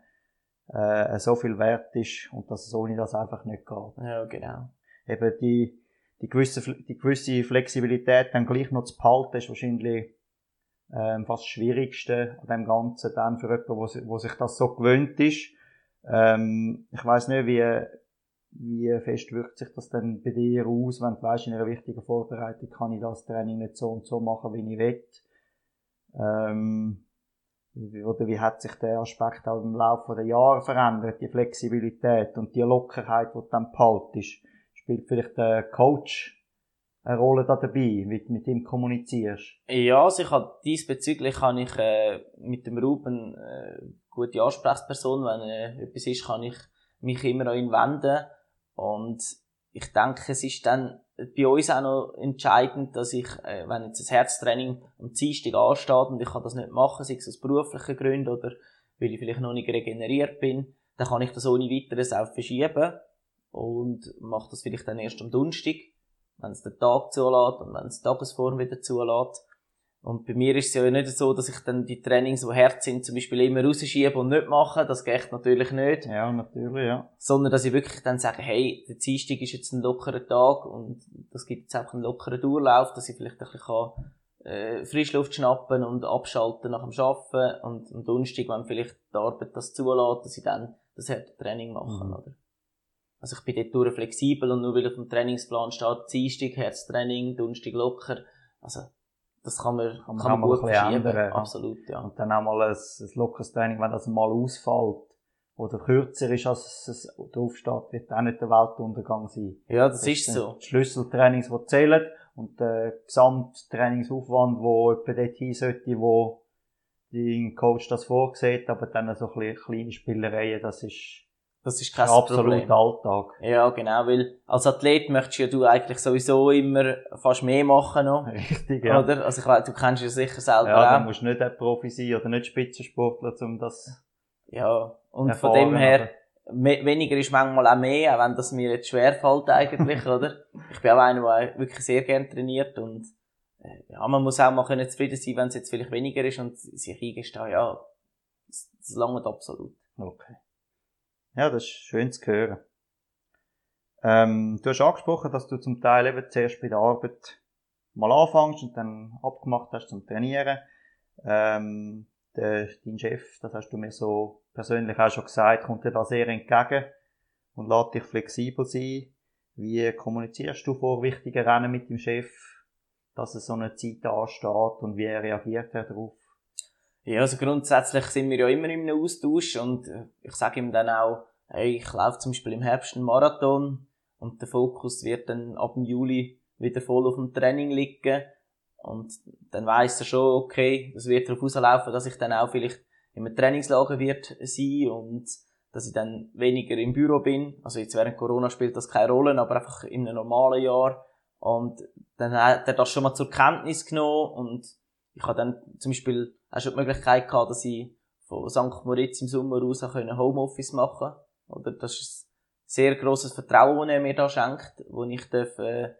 äh, so viel wert ist und dass es ohne das einfach nicht geht. Ja, genau. Eben die, die, gewisse, die gewisse Flexibilität dann gleich noch zu behalten, ist wahrscheinlich ähm, fast das Schwierigste an dem Ganzen dann für jemanden, wo, wo sich das so gewöhnt ist. Ähm, ich weiß nicht, wie, wie fest wirkt sich das denn bei dir aus, wenn du weißt, in einer wichtigen Vorbereitung kann ich das Training nicht so und so machen, wie ich will. Ähm, oder wie hat sich der Aspekt auch im Laufe der Jahre verändert, die Flexibilität und die Lockerheit, die du dann behaltest? Spielt vielleicht der Coach eine Rolle da dabei, wie du mit ihm kommunizierst? Ja, also ich habe diesbezüglich kann ich äh, mit dem Ruben äh, gute Ansprechperson, wenn äh, etwas ist, kann ich mich immer an ihn wenden und ich denke, es ist dann bei uns auch noch entscheidend, dass ich, äh, wenn jetzt ein Herztraining am Dienstag ansteht und ich kann das nicht machen, sei es aus beruflichen Gründen oder weil ich vielleicht noch nicht regeneriert bin, dann kann ich das ohne weiteres auch verschieben und mache das vielleicht dann erst am Donnerstag, wenn es den Tag zulässt und wenn es die Tagesform wieder zulässt. Und bei mir ist es ja nicht so, dass ich dann die Trainings, die hart sind, zum Beispiel immer rausschiebe und nicht mache. Das geht natürlich nicht. Ja, natürlich, ja. Sondern, dass ich wirklich dann sage, hey, der Dienstag ist jetzt ein lockerer Tag und das gibt jetzt einfach einen lockeren Durchlauf, dass ich vielleicht ein bisschen kann, äh, Frischluft schnappen und abschalten nach dem Arbeiten und am Donnerstag, wenn vielleicht die Arbeit das zulässt, dass ich dann das harte Training mache, mhm. oder? Also ich bin dort durch flexibel und nur weil auf dem Trainingsplan steht, Dienstag Herztraining, Donnerstag locker, also das kann man, kann man, kann man gut verschieben. Ändern. Absolut, ja. Und dann auch mal ein, ein lockeres Training, wenn das mal ausfällt oder kürzer ist, als es draufsteht, wird auch nicht der Weltuntergang sein. Ja, das, das ist so. Die Schlüsseltrainings, die zählen und der Gesamttrainingsaufwand, wo etwa dorthin sollte, wo dein Coach das vorsieht, aber dann so kleine Spielereien, das ist das ist kein absolut Problem. Alltag. Ja, genau, weil als Athlet möchtest ja du eigentlich sowieso immer fast mehr machen noch. Richtig, ja. Oder? Also ich weiß, du kennst ja sicher selber ja, auch. du musst nicht ein Profi sein oder nicht Spitzensportler, um das Ja, und von dem her, weniger ist manchmal auch mehr, auch wenn das mir jetzt schwerfällt eigentlich, <laughs> oder? Ich bin auch einer, der wirklich sehr gern trainiert und äh, ja, man muss auch mal können zufrieden sein, wenn es jetzt vielleicht weniger ist und sich eingestehen, ja, das, das langt absolut. Okay. Ja, das ist schön zu hören. Ähm, du hast angesprochen, dass du zum Teil eben zuerst bei der Arbeit mal anfängst und dann abgemacht hast zum Trainieren. Ähm, der, dein Chef, das hast du mir so persönlich auch schon gesagt, kommt dir da sehr entgegen und lässt dich flexibel sein. Wie kommunizierst du vor wichtigen Rennen mit dem Chef, dass es so eine Zeit ansteht und wie reagiert er darauf? Ja, also grundsätzlich sind wir ja immer einem Austausch und äh, ich sage ihm dann auch, ich laufe zum Beispiel im Herbst einen Marathon und der Fokus wird dann ab dem Juli wieder voll auf dem Training liegen und dann weiss er schon, okay, das wird darauf auslaufen, dass ich dann auch vielleicht in einem Trainingslager wird sein und dass ich dann weniger im Büro bin. Also jetzt während Corona spielt das keine Rolle, aber einfach in einem normalen Jahr. Und dann hat er das schon mal zur Kenntnis genommen und ich habe dann zum Beispiel auch schon die Möglichkeit gehabt, dass ich von St. Moritz im Sommer aus Homeoffice machen konnte. Oder das ist ein sehr grosses Vertrauen, das er mir da schenkt, wo ich darf, äh,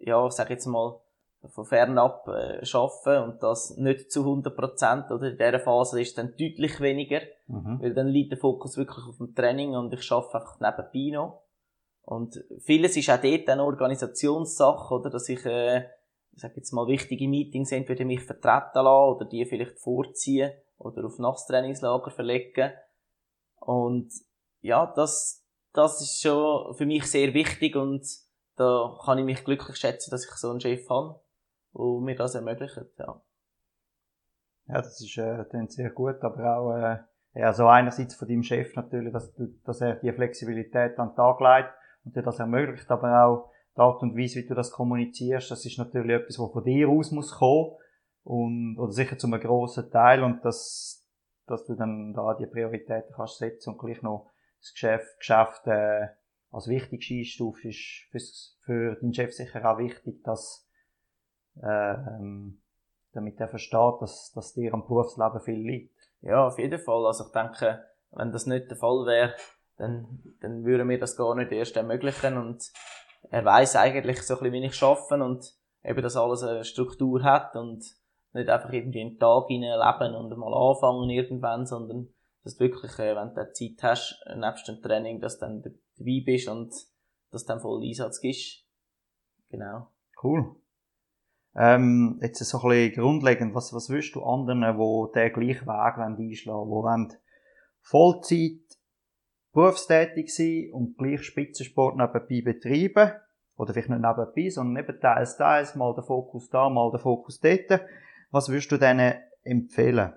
ja, ich sag jetzt mal, von fernab äh, arbeiten und das nicht zu 100 Prozent, oder? In dieser Phase ist es dann deutlich weniger, mhm. weil dann liegt der Fokus wirklich auf dem Training und ich arbeite einfach nebenbei noch. Und vieles ist auch dort eine Organisationssache, oder? Dass ich, äh, ich sag jetzt mal, wichtige Meetings entweder mich vertreten lassen oder die vielleicht vorziehen oder auf Nachtstrainingslager verlegen. Und ja, das, das ist schon für mich sehr wichtig und da kann ich mich glücklich schätzen, dass ich so einen Chef habe, der mir das ermöglicht, ja. Ja, das ist äh, sehr gut, aber auch äh, ja, so einerseits von deinem Chef natürlich, dass, dass er die Flexibilität an den Tag legt und dir das ermöglicht, aber auch die Art und Weise, wie du das kommunizierst, das ist natürlich etwas, was von dir aus muss kommen und oder sicher zu einem grossen Teil und dass, dass du dann da die Prioritäten kannst setzen und gleich noch das Geschäft, Geschäft äh, als wichtig einstufst, ist für, für deinen Chef sicher auch wichtig, dass äh, ähm, damit er versteht, dass, dass dir am Berufsleben viel liegt. Ja, auf jeden Fall. Also ich denke, wenn das nicht der Fall wäre, dann, dann würden wir das gar nicht erst ermöglichen und er weiß eigentlich so ein bisschen, wie ich arbeite und eben, dass alles eine Struktur hat und nicht einfach irgendwie einen Tag leben und mal anfangen irgendwann, sondern dass du wirklich, äh, wenn du Zeit hast, nebst dem Training, dass du dann dabei bist und dass du dann voll Einsatz gibst. Genau. Cool. Ähm, jetzt so ein bisschen grundlegend, was, was willst du anderen, die den gleichen Weg einschlagen wollen, die wollen Vollzeit berufstätig sein und gleich Spitzensport nebenbei betreiben? Oder vielleicht nicht nebenbei, sondern eben teils, teils, mal der Fokus da, mal der Fokus dort. Was würdest du denen empfehlen?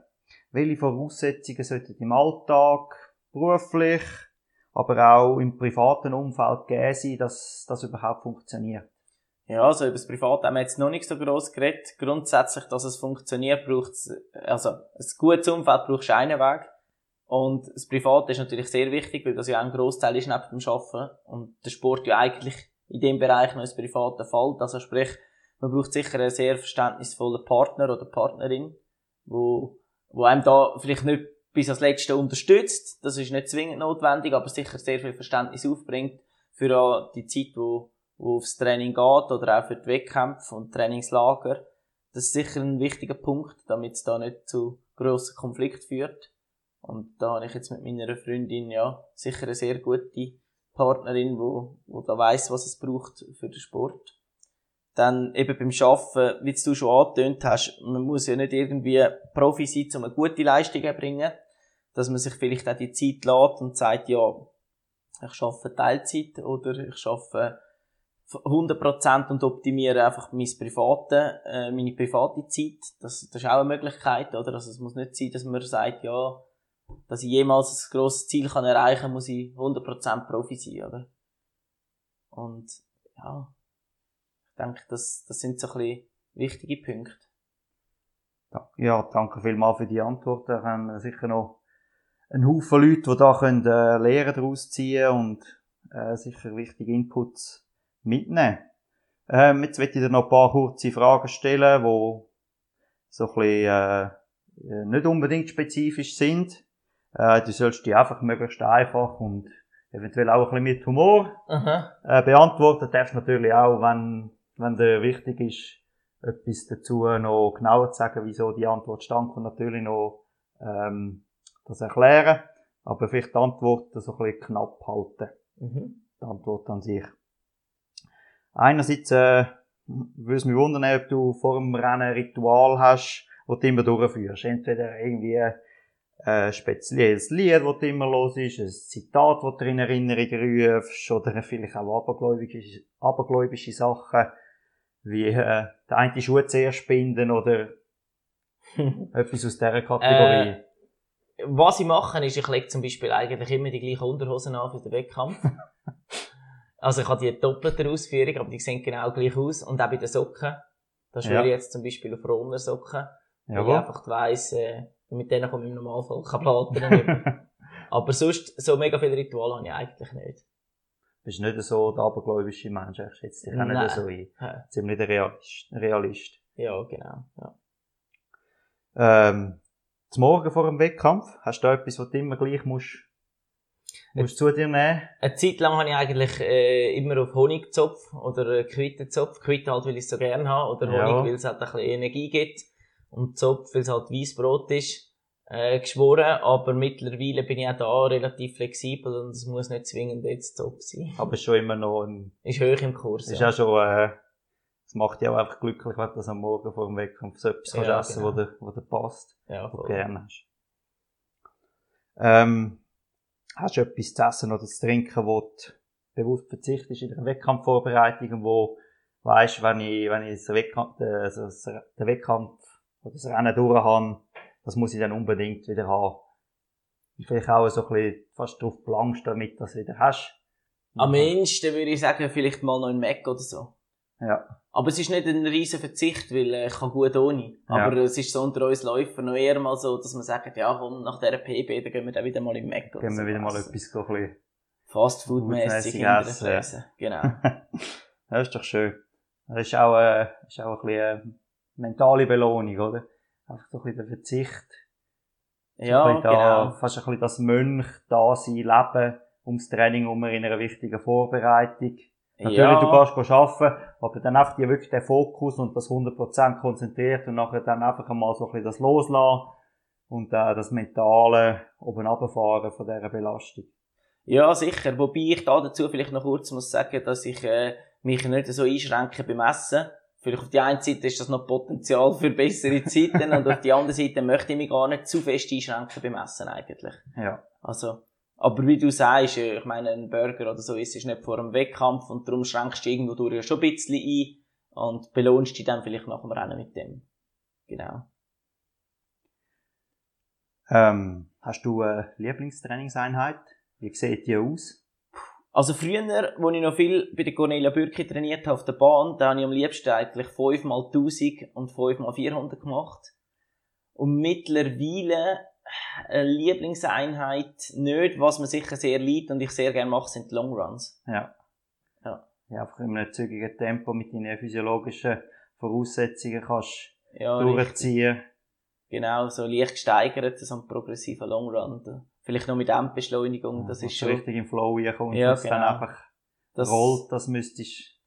Welche Voraussetzungen sollten im Alltag, beruflich, aber auch im privaten Umfeld gegeben sein, dass das überhaupt funktioniert? Ja, also über das Private haben wir jetzt noch nicht so gross geredet. Grundsätzlich, dass es funktioniert, braucht es, also ein gutes Umfeld braucht einen Weg. Und das Private ist natürlich sehr wichtig, weil das ja auch ein Großteil ist neben dem Arbeiten. Und der Sport ja eigentlich in dem Bereich noch ins Private fällt. Also sprich, man braucht sicher einen sehr verständnisvollen Partner oder Partnerin, wo, wo einem da vielleicht nicht bis als Letzte unterstützt. Das ist nicht zwingend notwendig, aber sicher sehr viel Verständnis aufbringt für die Zeit, wo, wo aufs Training geht oder auch für die Wettkämpfe und Trainingslager. Das ist sicher ein wichtiger Punkt, damit es da nicht zu grossen Konflikt führt. Und da habe ich jetzt mit meiner Freundin ja sicher eine sehr gute Partnerin, wo, wo da weiß, was es braucht für den Sport. Dann eben beim Schaffen, wie du schon angetönt hast, man muss ja nicht irgendwie Profi sein, um eine gute Leistung zu erbringen. Dass man sich vielleicht auch die Zeit lässt und sagt, ja, ich schaffe Teilzeit oder ich schaffe 100% und optimiere einfach mein private, äh, meine private Zeit. Das, das ist auch eine Möglichkeit, oder? Also es muss nicht sein, dass man sagt, ja, dass ich jemals ein grosses Ziel kann erreichen kann, muss ich 100% Profi sein, oder? Und, ja, denke, das, das sind so ein bisschen wichtige Punkte. Ja, danke vielmals für die Antwort. Da haben sicher noch einen Haufen Leute, die da können, äh, Lehren daraus ziehen und äh, sicher wichtige Inputs mitnehmen. Ähm, jetzt möchte ich dir noch ein paar kurze Fragen stellen, die so ein bisschen, äh, äh nicht unbedingt spezifisch sind. Äh, du sollst die einfach möglichst einfach und eventuell auch ein bisschen mit Humor äh, beantworten. Du darfst natürlich auch, wenn, wenn dir wichtig ist, etwas dazu noch genauer zu sagen, wieso die Antwort stand und natürlich noch ähm, das erklären. Aber vielleicht die Antwort so ein bisschen knapp halten. Mhm. Die Antwort an sich. Einerseits äh, würde es mich wundern, ob du vor dem Rennen ein Ritual hast, das du immer durchführst. Entweder irgendwie ein spezielles Lied, das immer los ist, ein Zitat, das du in Erinnerung rufst, oder vielleicht auch abergläubische, abergläubische Sachen, wie äh, der eine Schuh zuerst binden oder <laughs> etwas aus dieser Kategorie. Äh, was ich mache, ist, ich lege zum Beispiel eigentlich immer die gleichen Unterhosen an für den Wettkampf. <laughs> also ich habe die doppelte Ausführung, aber die sehen genau gleich aus. Und auch bei den Socken. Da schwöre ja. ich jetzt zum Beispiel auf Rollersocken. Weil ich einfach weiss, äh, mit denen komme ich im Normalfall kein Platten <laughs> Aber sonst, so mega viele Rituale habe ich eigentlich nicht. Bist nicht so der abergläubische Mensch, ich schätze dich auch nicht so ein. Ja. Ziemlich der Realist. Realist. Ja, genau. Ja. Ähm, zum Morgen vor dem Wettkampf, hast du da etwas, was du immer gleich musst, musst zu dir nehmen? Eine Zeit lang habe ich eigentlich äh, immer auf Honigzopf oder Quittenzopf. Quitte halt, weil ich es so gerne habe. Oder Honig, ja. weil es halt ein bisschen Energie gibt und Zopf, weil es halt Weissbrot ist, äh, geschworen. Aber mittlerweile bin ich auch da relativ flexibel und es muss nicht zwingend jetzt Zopf sein. Aber schon immer noch ein... Ist hoch im Kurs, Ist ja. auch schon, äh, es macht dich auch einfach glücklich, wenn du am Morgen vor dem Wettkampf so etwas ja, kannst essen, genau. wo dir, wo dir passt. Ja, voll. du gerne hast. Ähm, hast du etwas zu essen oder zu trinken, wo du bewusst verzichtest in der Wettkampfvorbereitung, wo weißt, wenn ich, wenn ich den Wettkampf, äh, den Wettkampf oder das Rennen durch habe, das muss ich dann unbedingt wieder haben. Und vielleicht auch so ein bisschen fast drauf plankst, damit du das wieder hast. Am ehesten würde ich sagen, vielleicht mal noch ein Mac oder so. Ja. Aber es ist nicht ein riesen Verzicht, weil äh, ich kann gut ohne. Aber ja. es ist so unter uns Läufer noch eher mal so, dass man sagt, ja komm, nach dieser PB, dann gehen wir dann wieder mal im Mac oder Gehen wir wieder mal etwas so ein bisschen Fastfood-mässig in der Fresse. Genau. <laughs> das ist doch schön. Das ist auch, äh, ist auch ein bisschen, äh, mentale Belohnung, oder? Einfach so ein bisschen der Verzicht. Ja, ein bisschen da, genau. Fast ein bisschen das Mönch da sein, Leben ums Training um in einer wichtigen Vorbereitung. Natürlich, ja. du kannst arbeiten, aber dann einfach dir wirklich den Fokus und das 100% konzentriert und nachher dann einfach einmal so ein bisschen das loslassen und äh, das mentale oben runterfahren von dieser Belastung. Ja, sicher. Wobei ich da dazu vielleicht noch kurz muss sagen, dass ich äh, mich nicht so einschränke beim Essen. Vielleicht auf die einen Seite ist das noch Potenzial für bessere Zeiten und auf die andere Seite möchte ich mich gar nicht zu fest einschränken beim Essen eigentlich. Ja. Also, aber wie du sagst, äh, ich meine, ein Burger oder so ist es nicht vor einem Wettkampf und darum schränkst du irgendwo durch ja schon ein bisschen ein und belohnst dich dann vielleicht nach dem Rennen mit dem. Genau. Ähm, hast du eine Lieblingstrainingseinheit? Wie sieht die aus? Also früher, wo ich noch viel bei der Cornelia Bürki trainiert habe auf der Bahn, da habe ich am liebsten eigentlich 5 mal 1000 und 5 mal 400 gemacht. Und mittlerweile eine Lieblingseinheit nicht, was mir sicher sehr liebt und ich sehr gerne mache, sind die Long Runs. Ja. Ja. Ja, einfach in einem zügigen Tempo mit deinen physiologischen Voraussetzungen kannst Ja, richtig. durchziehen. Genau, so leicht gesteigert, so ein progressiver Long Run. Da- Vielleicht noch mit Endbeschleunigung, das Dass ist du schon, richtig im Flow reinkommst Ja, und es dann genau. einfach das, rollt, das müsstest,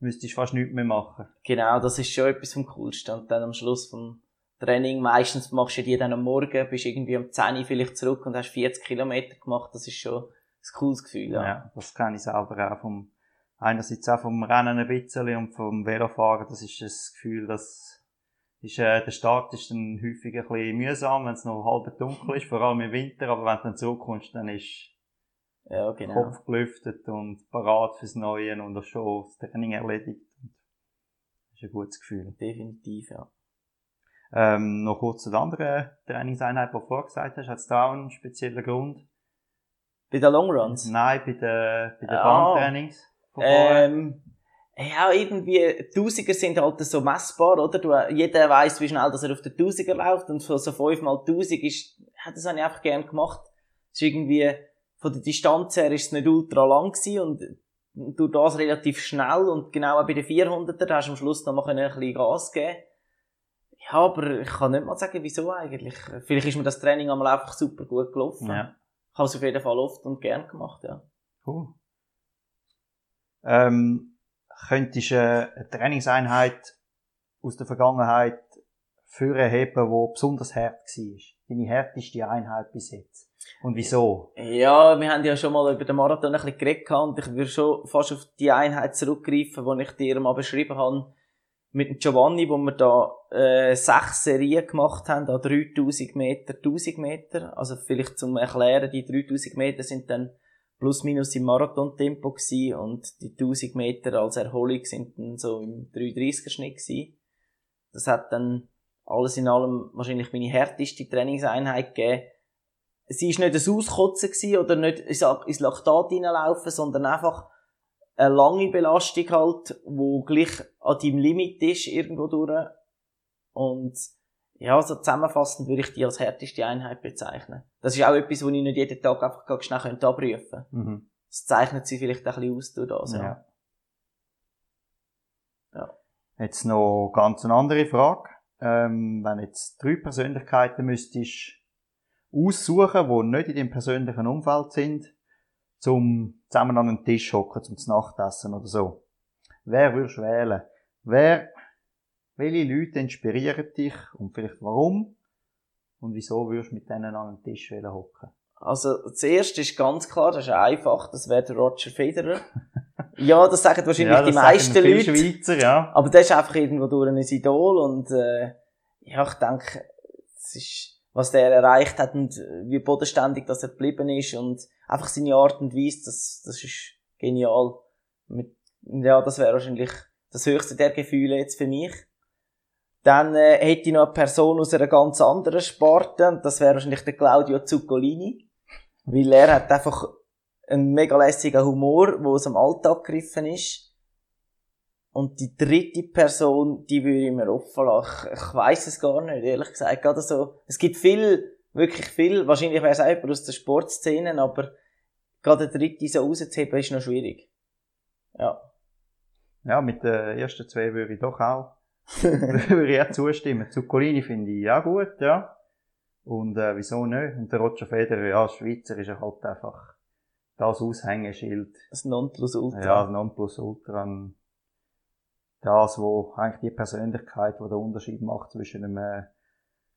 müsstest fast nichts mehr machen. genau, das ist schon etwas vom Coolsten. Und dann am Schluss vom Training, meistens machst du die dann am Morgen, bist irgendwie um 10 Uhr vielleicht zurück und hast 40 Kilometer gemacht, das ist schon ein cooles Gefühl, Ja. ja. das kenne ich selber auch vom, einerseits auch vom Rennen ein bisschen und vom Velofahren, das ist das Gefühl, dass ist, äh, der Start ist dann häufig ein bisschen mühsam, wenn es noch halb dunkel ist, vor allem im Winter, aber wenn du dann zurückkommst, dann ist Ja, genau. Kopf gelüftet und parat fürs Neue und auch schon das Training erledigt. Das ist ein gutes Gefühl. Definitiv, ja. Ähm, noch kurz zu der anderen Trainingseinheit, die du vorgesagt hast. Hat es da auch einen speziellen Grund? Bei den Long Runs? Nein, bei den, bei den Ah. Bahntrainings. Ähm, ja, irgendwie, Tausiger sind halt so messbar, oder? Du, jeder weiss, wie schnell dass er auf den Tausiger läuft und so, so 5 mal 1000 ist, ja, das habe ich einfach gern gemacht. Es ist irgendwie, von der Distanz her ist es nicht ultra lang gewesen und durch das relativ schnell und genau auch bei den 400er, da hast du am Schluss noch mal ein bisschen Gas geben. Ja, aber ich kann nicht mal sagen, wieso eigentlich. Vielleicht ist mir das Training einmal einfach super gut gelaufen. Ja, Ich habe es auf jeden Fall oft und gern gemacht, ja. cool. Ähm, könntest du eine Trainingseinheit aus der Vergangenheit vorheben, die besonders hart war? Deine härteste Einheit bis jetzt. Und wieso? Ja, wir haben ja schon mal über den Marathon ein bisschen geredet und ich würde schon fast auf die Einheit zurückgreifen, die ich dir mal beschrieben habe, mit Giovanni, wo wir da äh, sechs Serien gemacht haben, an 3000 Meter, 1000 Meter. Also vielleicht zum Erklären, die 3000 Meter sind dann plus minus im Marathontempo gewesen und die 1000 Meter als Erholung sind dann so im 330er Schnitt gewesen. Das hat dann alles in allem wahrscheinlich meine härteste Trainingseinheit gegeben. Sie ist nicht ein Auskotzen oder nicht ins Laktat hineinlaufen, sondern einfach eine lange Belastung halt, wo gleich an deinem Limit ist, irgendwo durch. Und, ja, so zusammenfassend würde ich die als härteste Einheit bezeichnen. Das ist auch etwas, wo ich nicht jeden Tag einfach ganz schnell könnte abrufen könnte. Mhm. Das zeichnet sie vielleicht ein bisschen aus durch das, ja. Ja. Ja. Jetzt noch ganz eine andere Frage. Ähm, wenn jetzt drei Persönlichkeiten müsstest aussuchen, die nicht in deinem persönlichen Umfeld sind, zum zusammen an einen Tisch hocken, zum Nachtessen oder so. Wer würdest du wählen? Wer, welche Leute inspirieren dich und vielleicht warum? Und wieso würdest du mit denen an einen Tisch hocken? Also, zuerst ist ganz klar, das ist einfach, das wäre der Roger Federer. <laughs> ja, das sagen wahrscheinlich die das sagen meisten viele Leute. Schweizer, ja. Aber das ist einfach irgendwo durch ein Idol und äh, ja, ich denke, es ist, was der erreicht hat und wie bodenständig dass er geblieben ist und einfach seine Art und Weise, das, das ist genial. Mit, ja, das wäre wahrscheinlich das höchste der Gefühle jetzt für mich. Dann äh, hätte ich noch eine Person aus einer ganz anderen Sparte, und das wäre wahrscheinlich der Claudio Zuccolini, weil er hat einfach einen mega lässigen Humor, der aus dem Alltag gegriffen ist. Und die dritte Person, die würde ich mir offen lassen. Ich, weiss es gar nicht, ehrlich gesagt. Gerade es gibt viel, wirklich viel. Wahrscheinlich wäre es auch aus der Sportszene, aber gerade der dritte so rauszuheben, ist noch schwierig. Ja. Ja, mit den ersten zwei würde ich doch auch Würde ich auch zustimmen. Zuccolini finde ich auch gut, ja. Und äh, wieso nicht? Und der Roger Federer, ja, Schweizer ist er halt einfach das Aushängeschild. Das Nonplusultra. Ja, das Nonplusultra. Und Das, wo eigentlich die Persönlichkeit, wo der Unterschied macht zwischen einem, äh,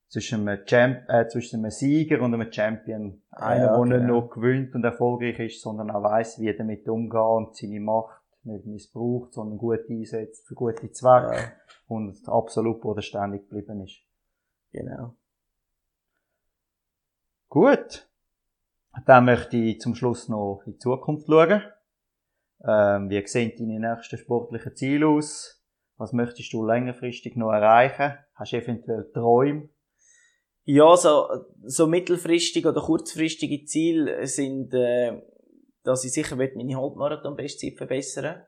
zwischen einem, Champ äh, zwischen einem Sieger und einem Champion. Einer, Ja, der nicht genau. nur gewinnt und erfolgreich ist, sondern auch weiss, wie er damit umgeht und seine Macht nicht missbraucht, sondern gut einsetzt für gute Zwecke Ja, und absolut bodenständig geblieben ist. genau. Gut. Dann möchte ich zum Schluss noch in die Zukunft schauen. Ähm, wie sehen deine nächsten sportlichen Ziele aus? Was möchtest du längerfristig noch erreichen? Hast du eventuell Träume? Ja, so, so mittelfristige oder kurzfristige Ziele sind, äh, dass ich sicher will meine Halbmarathon-Bestzeit verbessern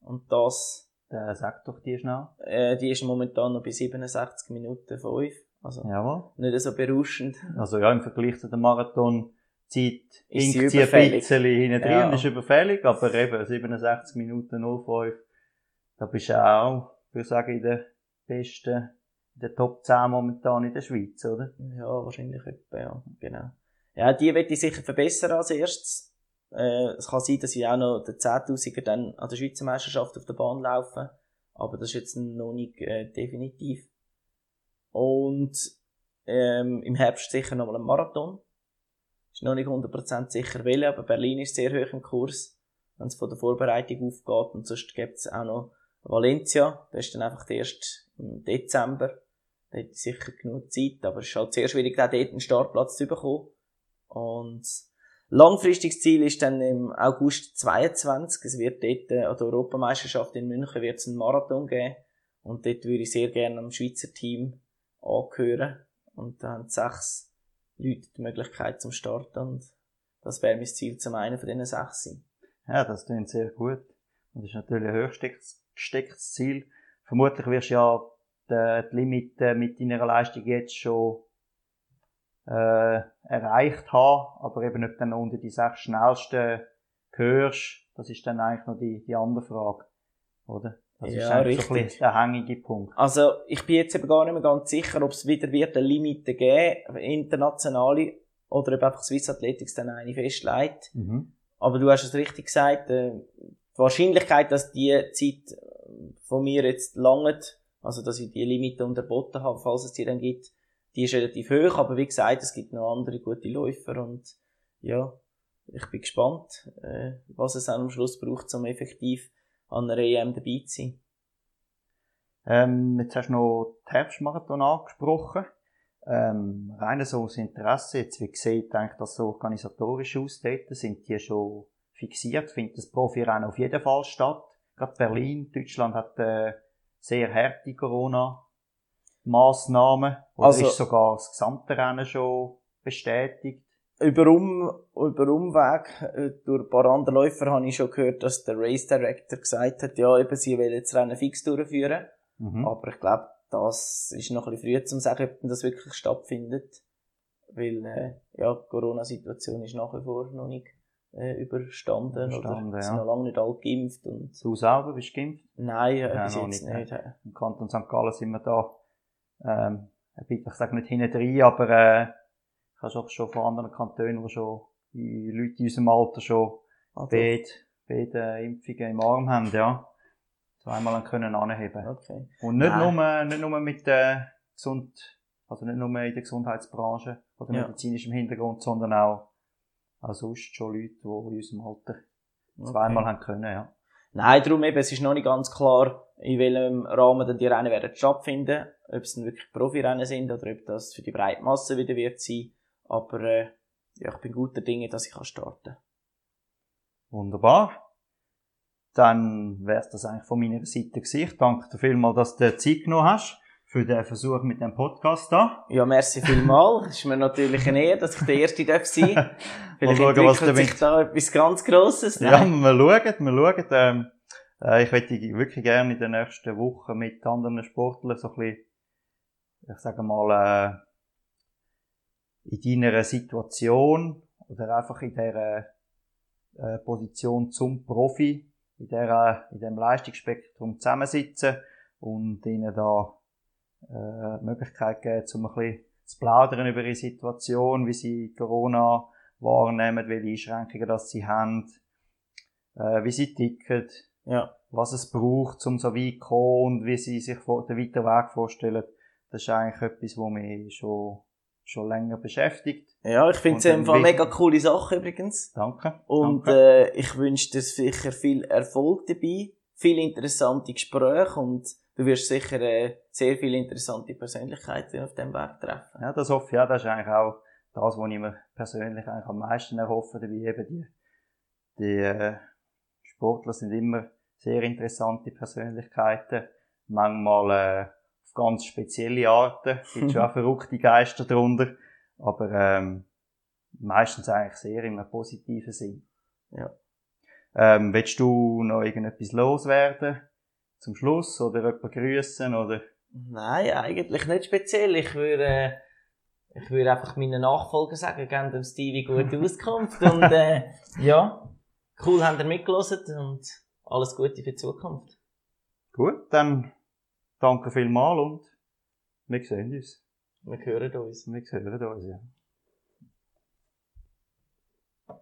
Und das, Äh, sag doch die schnell. äh, die ist momentan noch bei 67 Minuten 5. Also Jawohl. nicht so berauschend. Also ja, im Vergleich zu der Marathonzeit Ist sie ein bisschen hinten drin Ja. und ist überfällig, aber eben 67 Minuten 05, da bist du auch, würde ich sagen, in der besten, in der Top 10 momentan in der Schweiz, oder? Ja, wahrscheinlich etwa, ja. Genau. Ja, die werde ich sicher verbessern als erstes. Äh, es kann sein, dass ich auch noch den 10.000er dann an der Schweizer Meisterschaft auf der Bahn laufe. Aber das ist jetzt noch nicht äh, definitiv. Und ähm, im Herbst sicher nochmal ein Marathon. Ist noch nicht 100% sicher welcher, aber Berlin ist sehr hoch im Kurs, wenn es von der Vorbereitung aufgeht. Und sonst gibt es auch noch Valencia. Das ist dann einfach erst im Dezember. Da hätte ich sicher genug Zeit, aber es ist halt sehr schwierig, auch dort einen Startplatz zu bekommen. Und langfristiges Ziel ist dann im August 22. Es wird dort äh, an der Europameisterschaft in München wird es einen Marathon geben. Und dort würde ich sehr gerne am Schweizer Team angehören. Und da haben sechs Leute die Möglichkeit zum Starten. Und das wäre mein Ziel, zum einen von diesen sechs sein. Ja, das klingt sehr gut. Und das ist natürlich ein hochgestecktes gestecktes Ziel. Vermutlich wirst du ja die, die Limite mit deiner Leistung jetzt schon äh, erreicht haben, aber eben du dann unter die sechs schnellsten gehörst, das ist dann eigentlich noch die, die andere Frage, oder? Das ist Ja, eigentlich so ein richtig. bisschen der hängige Punkt. Also, ich bin jetzt eben gar nicht mehr ganz sicher, ob es wieder wird eine Limite geben, internationale, oder ob einfach Swiss Athletics dann eine festlegt. Mhm. Aber du hast es richtig gesagt, äh, die Wahrscheinlichkeit, dass die Zeit äh, von mir jetzt langt, also dass ich die Limite unterboten habe, falls es die dann gibt, die ist relativ hoch, aber wie gesagt, es gibt noch andere gute Läufer und ja, ich bin gespannt, äh, was es am Schluss braucht, um effektiv an einer EM dabei zu sein. Ähm, jetzt hast du noch den Herbstmarathon angesprochen. Ähm, rein so aus Interesse, jetzt wie sieht eigentlich das so organisatorisch aus dort? Sind die schon fixiert? Findet das Profirennen auf jeden Fall statt? Gerade Berlin, Deutschland hat äh, sehr harte Corona-Massnahmen. Oder Also- ist sogar das gesamte Rennen schon bestätigt? Über, um, über Umweg äh, durch ein paar andere Läufer habe ich schon gehört, dass der Race Director gesagt hat, ja, eben, sie wollen das Rennen fix durchführen. Mhm. Aber ich glaube, das ist noch ein bisschen früh zum sagen, ob das wirklich stattfindet. Weil, äh, ja, die Corona-Situation ist nach wie vor noch nicht äh, überstanden, Überstanden, oder ja. sind noch lange nicht alle geimpft und Du selber bist geimpft? nein, äh, Ja, bis jetzt nicht, nicht. Im Kanton St. Gallen sind wir da, ähm, ich sage nicht hinten drin, aber, äh, ich habe auch schon von anderen Kantonen, wo schon die Leute in unserem Alter schon Also, beide, beide Impfungen im Arm haben, ja. Zweimal können anheben. okay. Und nicht Nein. nur, nicht nur mit der Gesund, also nicht nur in der Gesundheitsbranche oder Ja. medizinischem Hintergrund, sondern auch, auch sonst schon Leute, die in unserem Alter zweimal okay. haben können, ja. Nein, darum eben, es ist noch nicht ganz klar, in welchem Rahmen dann die Rennen werden stattfinden. Ob es dann wirklich Profirennen sind oder ob das für die breite Masse wieder wird sein. Aber äh, ja, ich bin guter Dinge, dass ich kann starten Wunderbar. Dann wär's das eigentlich von meiner Seite gewesen. Ich danke dir vielmals, dass du Zeit genommen hast für den Versuch mit dem Podcast da. Ja, merci vielmal. <laughs> Es ist mir natürlich eine Ehre, dass ich der Erste darf sein darf. <laughs> Vielleicht Mal schauen, was entwickelt du sich da etwas ganz Grosses. Ja, Nein. wir schauen, wir schauen. Ähm, äh, ich möchte wirklich gerne in den nächsten Wochen mit anderen Sportlern so ein bisschen, ich sage mal, äh, in deiner Situation oder einfach in dieser äh, Position zum Profi, in, der, in dem Leistungsspektrum zusammensitzen und ihnen da äh, die Möglichkeit geben, um ein bisschen zu plaudern über ihre Situation, wie sie Corona wahrnehmen, welche Einschränkungen das sie haben, äh, wie sie ticken, Ja. was es braucht, um so weit zu kommen und wie sie sich den weiteren Weg vorstellen. Das ist eigentlich etwas, was mich schon, schon länger beschäftigt. Ja, ich finde es dann Fall mega coole Sache übrigens. Danke. Und Danke. äh, ich wünsche dir sicher viel Erfolg dabei, viele interessante Gespräche und du wirst sicher äh, sehr viele interessante Persönlichkeiten auf dem Weg treffen. Ja, das hoffe ich auch. Das ist eigentlich auch das, was ich mir persönlich eigentlich am meisten erhoffe, dabei eben die, die äh, Sportler sind immer sehr interessante Persönlichkeiten. Manchmal äh, ganz spezielle Arten. Es gibt schon auch <laughs> verrückte Geister drunter. Aber ähm, meistens eigentlich sehr in einem positiven Sinn. Ja. Ähm, willst du noch irgendetwas loswerden? Zum Schluss? Oder jemanden grüßen? Oder? Nein, eigentlich nicht speziell. Ich würde, äh, ich würde einfach meinen Nachfolger sagen, geben dem Stevie gute <laughs> Auskunft und äh, ja, cool habt ihr mitgelassen und alles Gute für die Zukunft. Gut, dann danke vielmals und wir sehen uns. Wir hören uns. Wir hören uns, ja.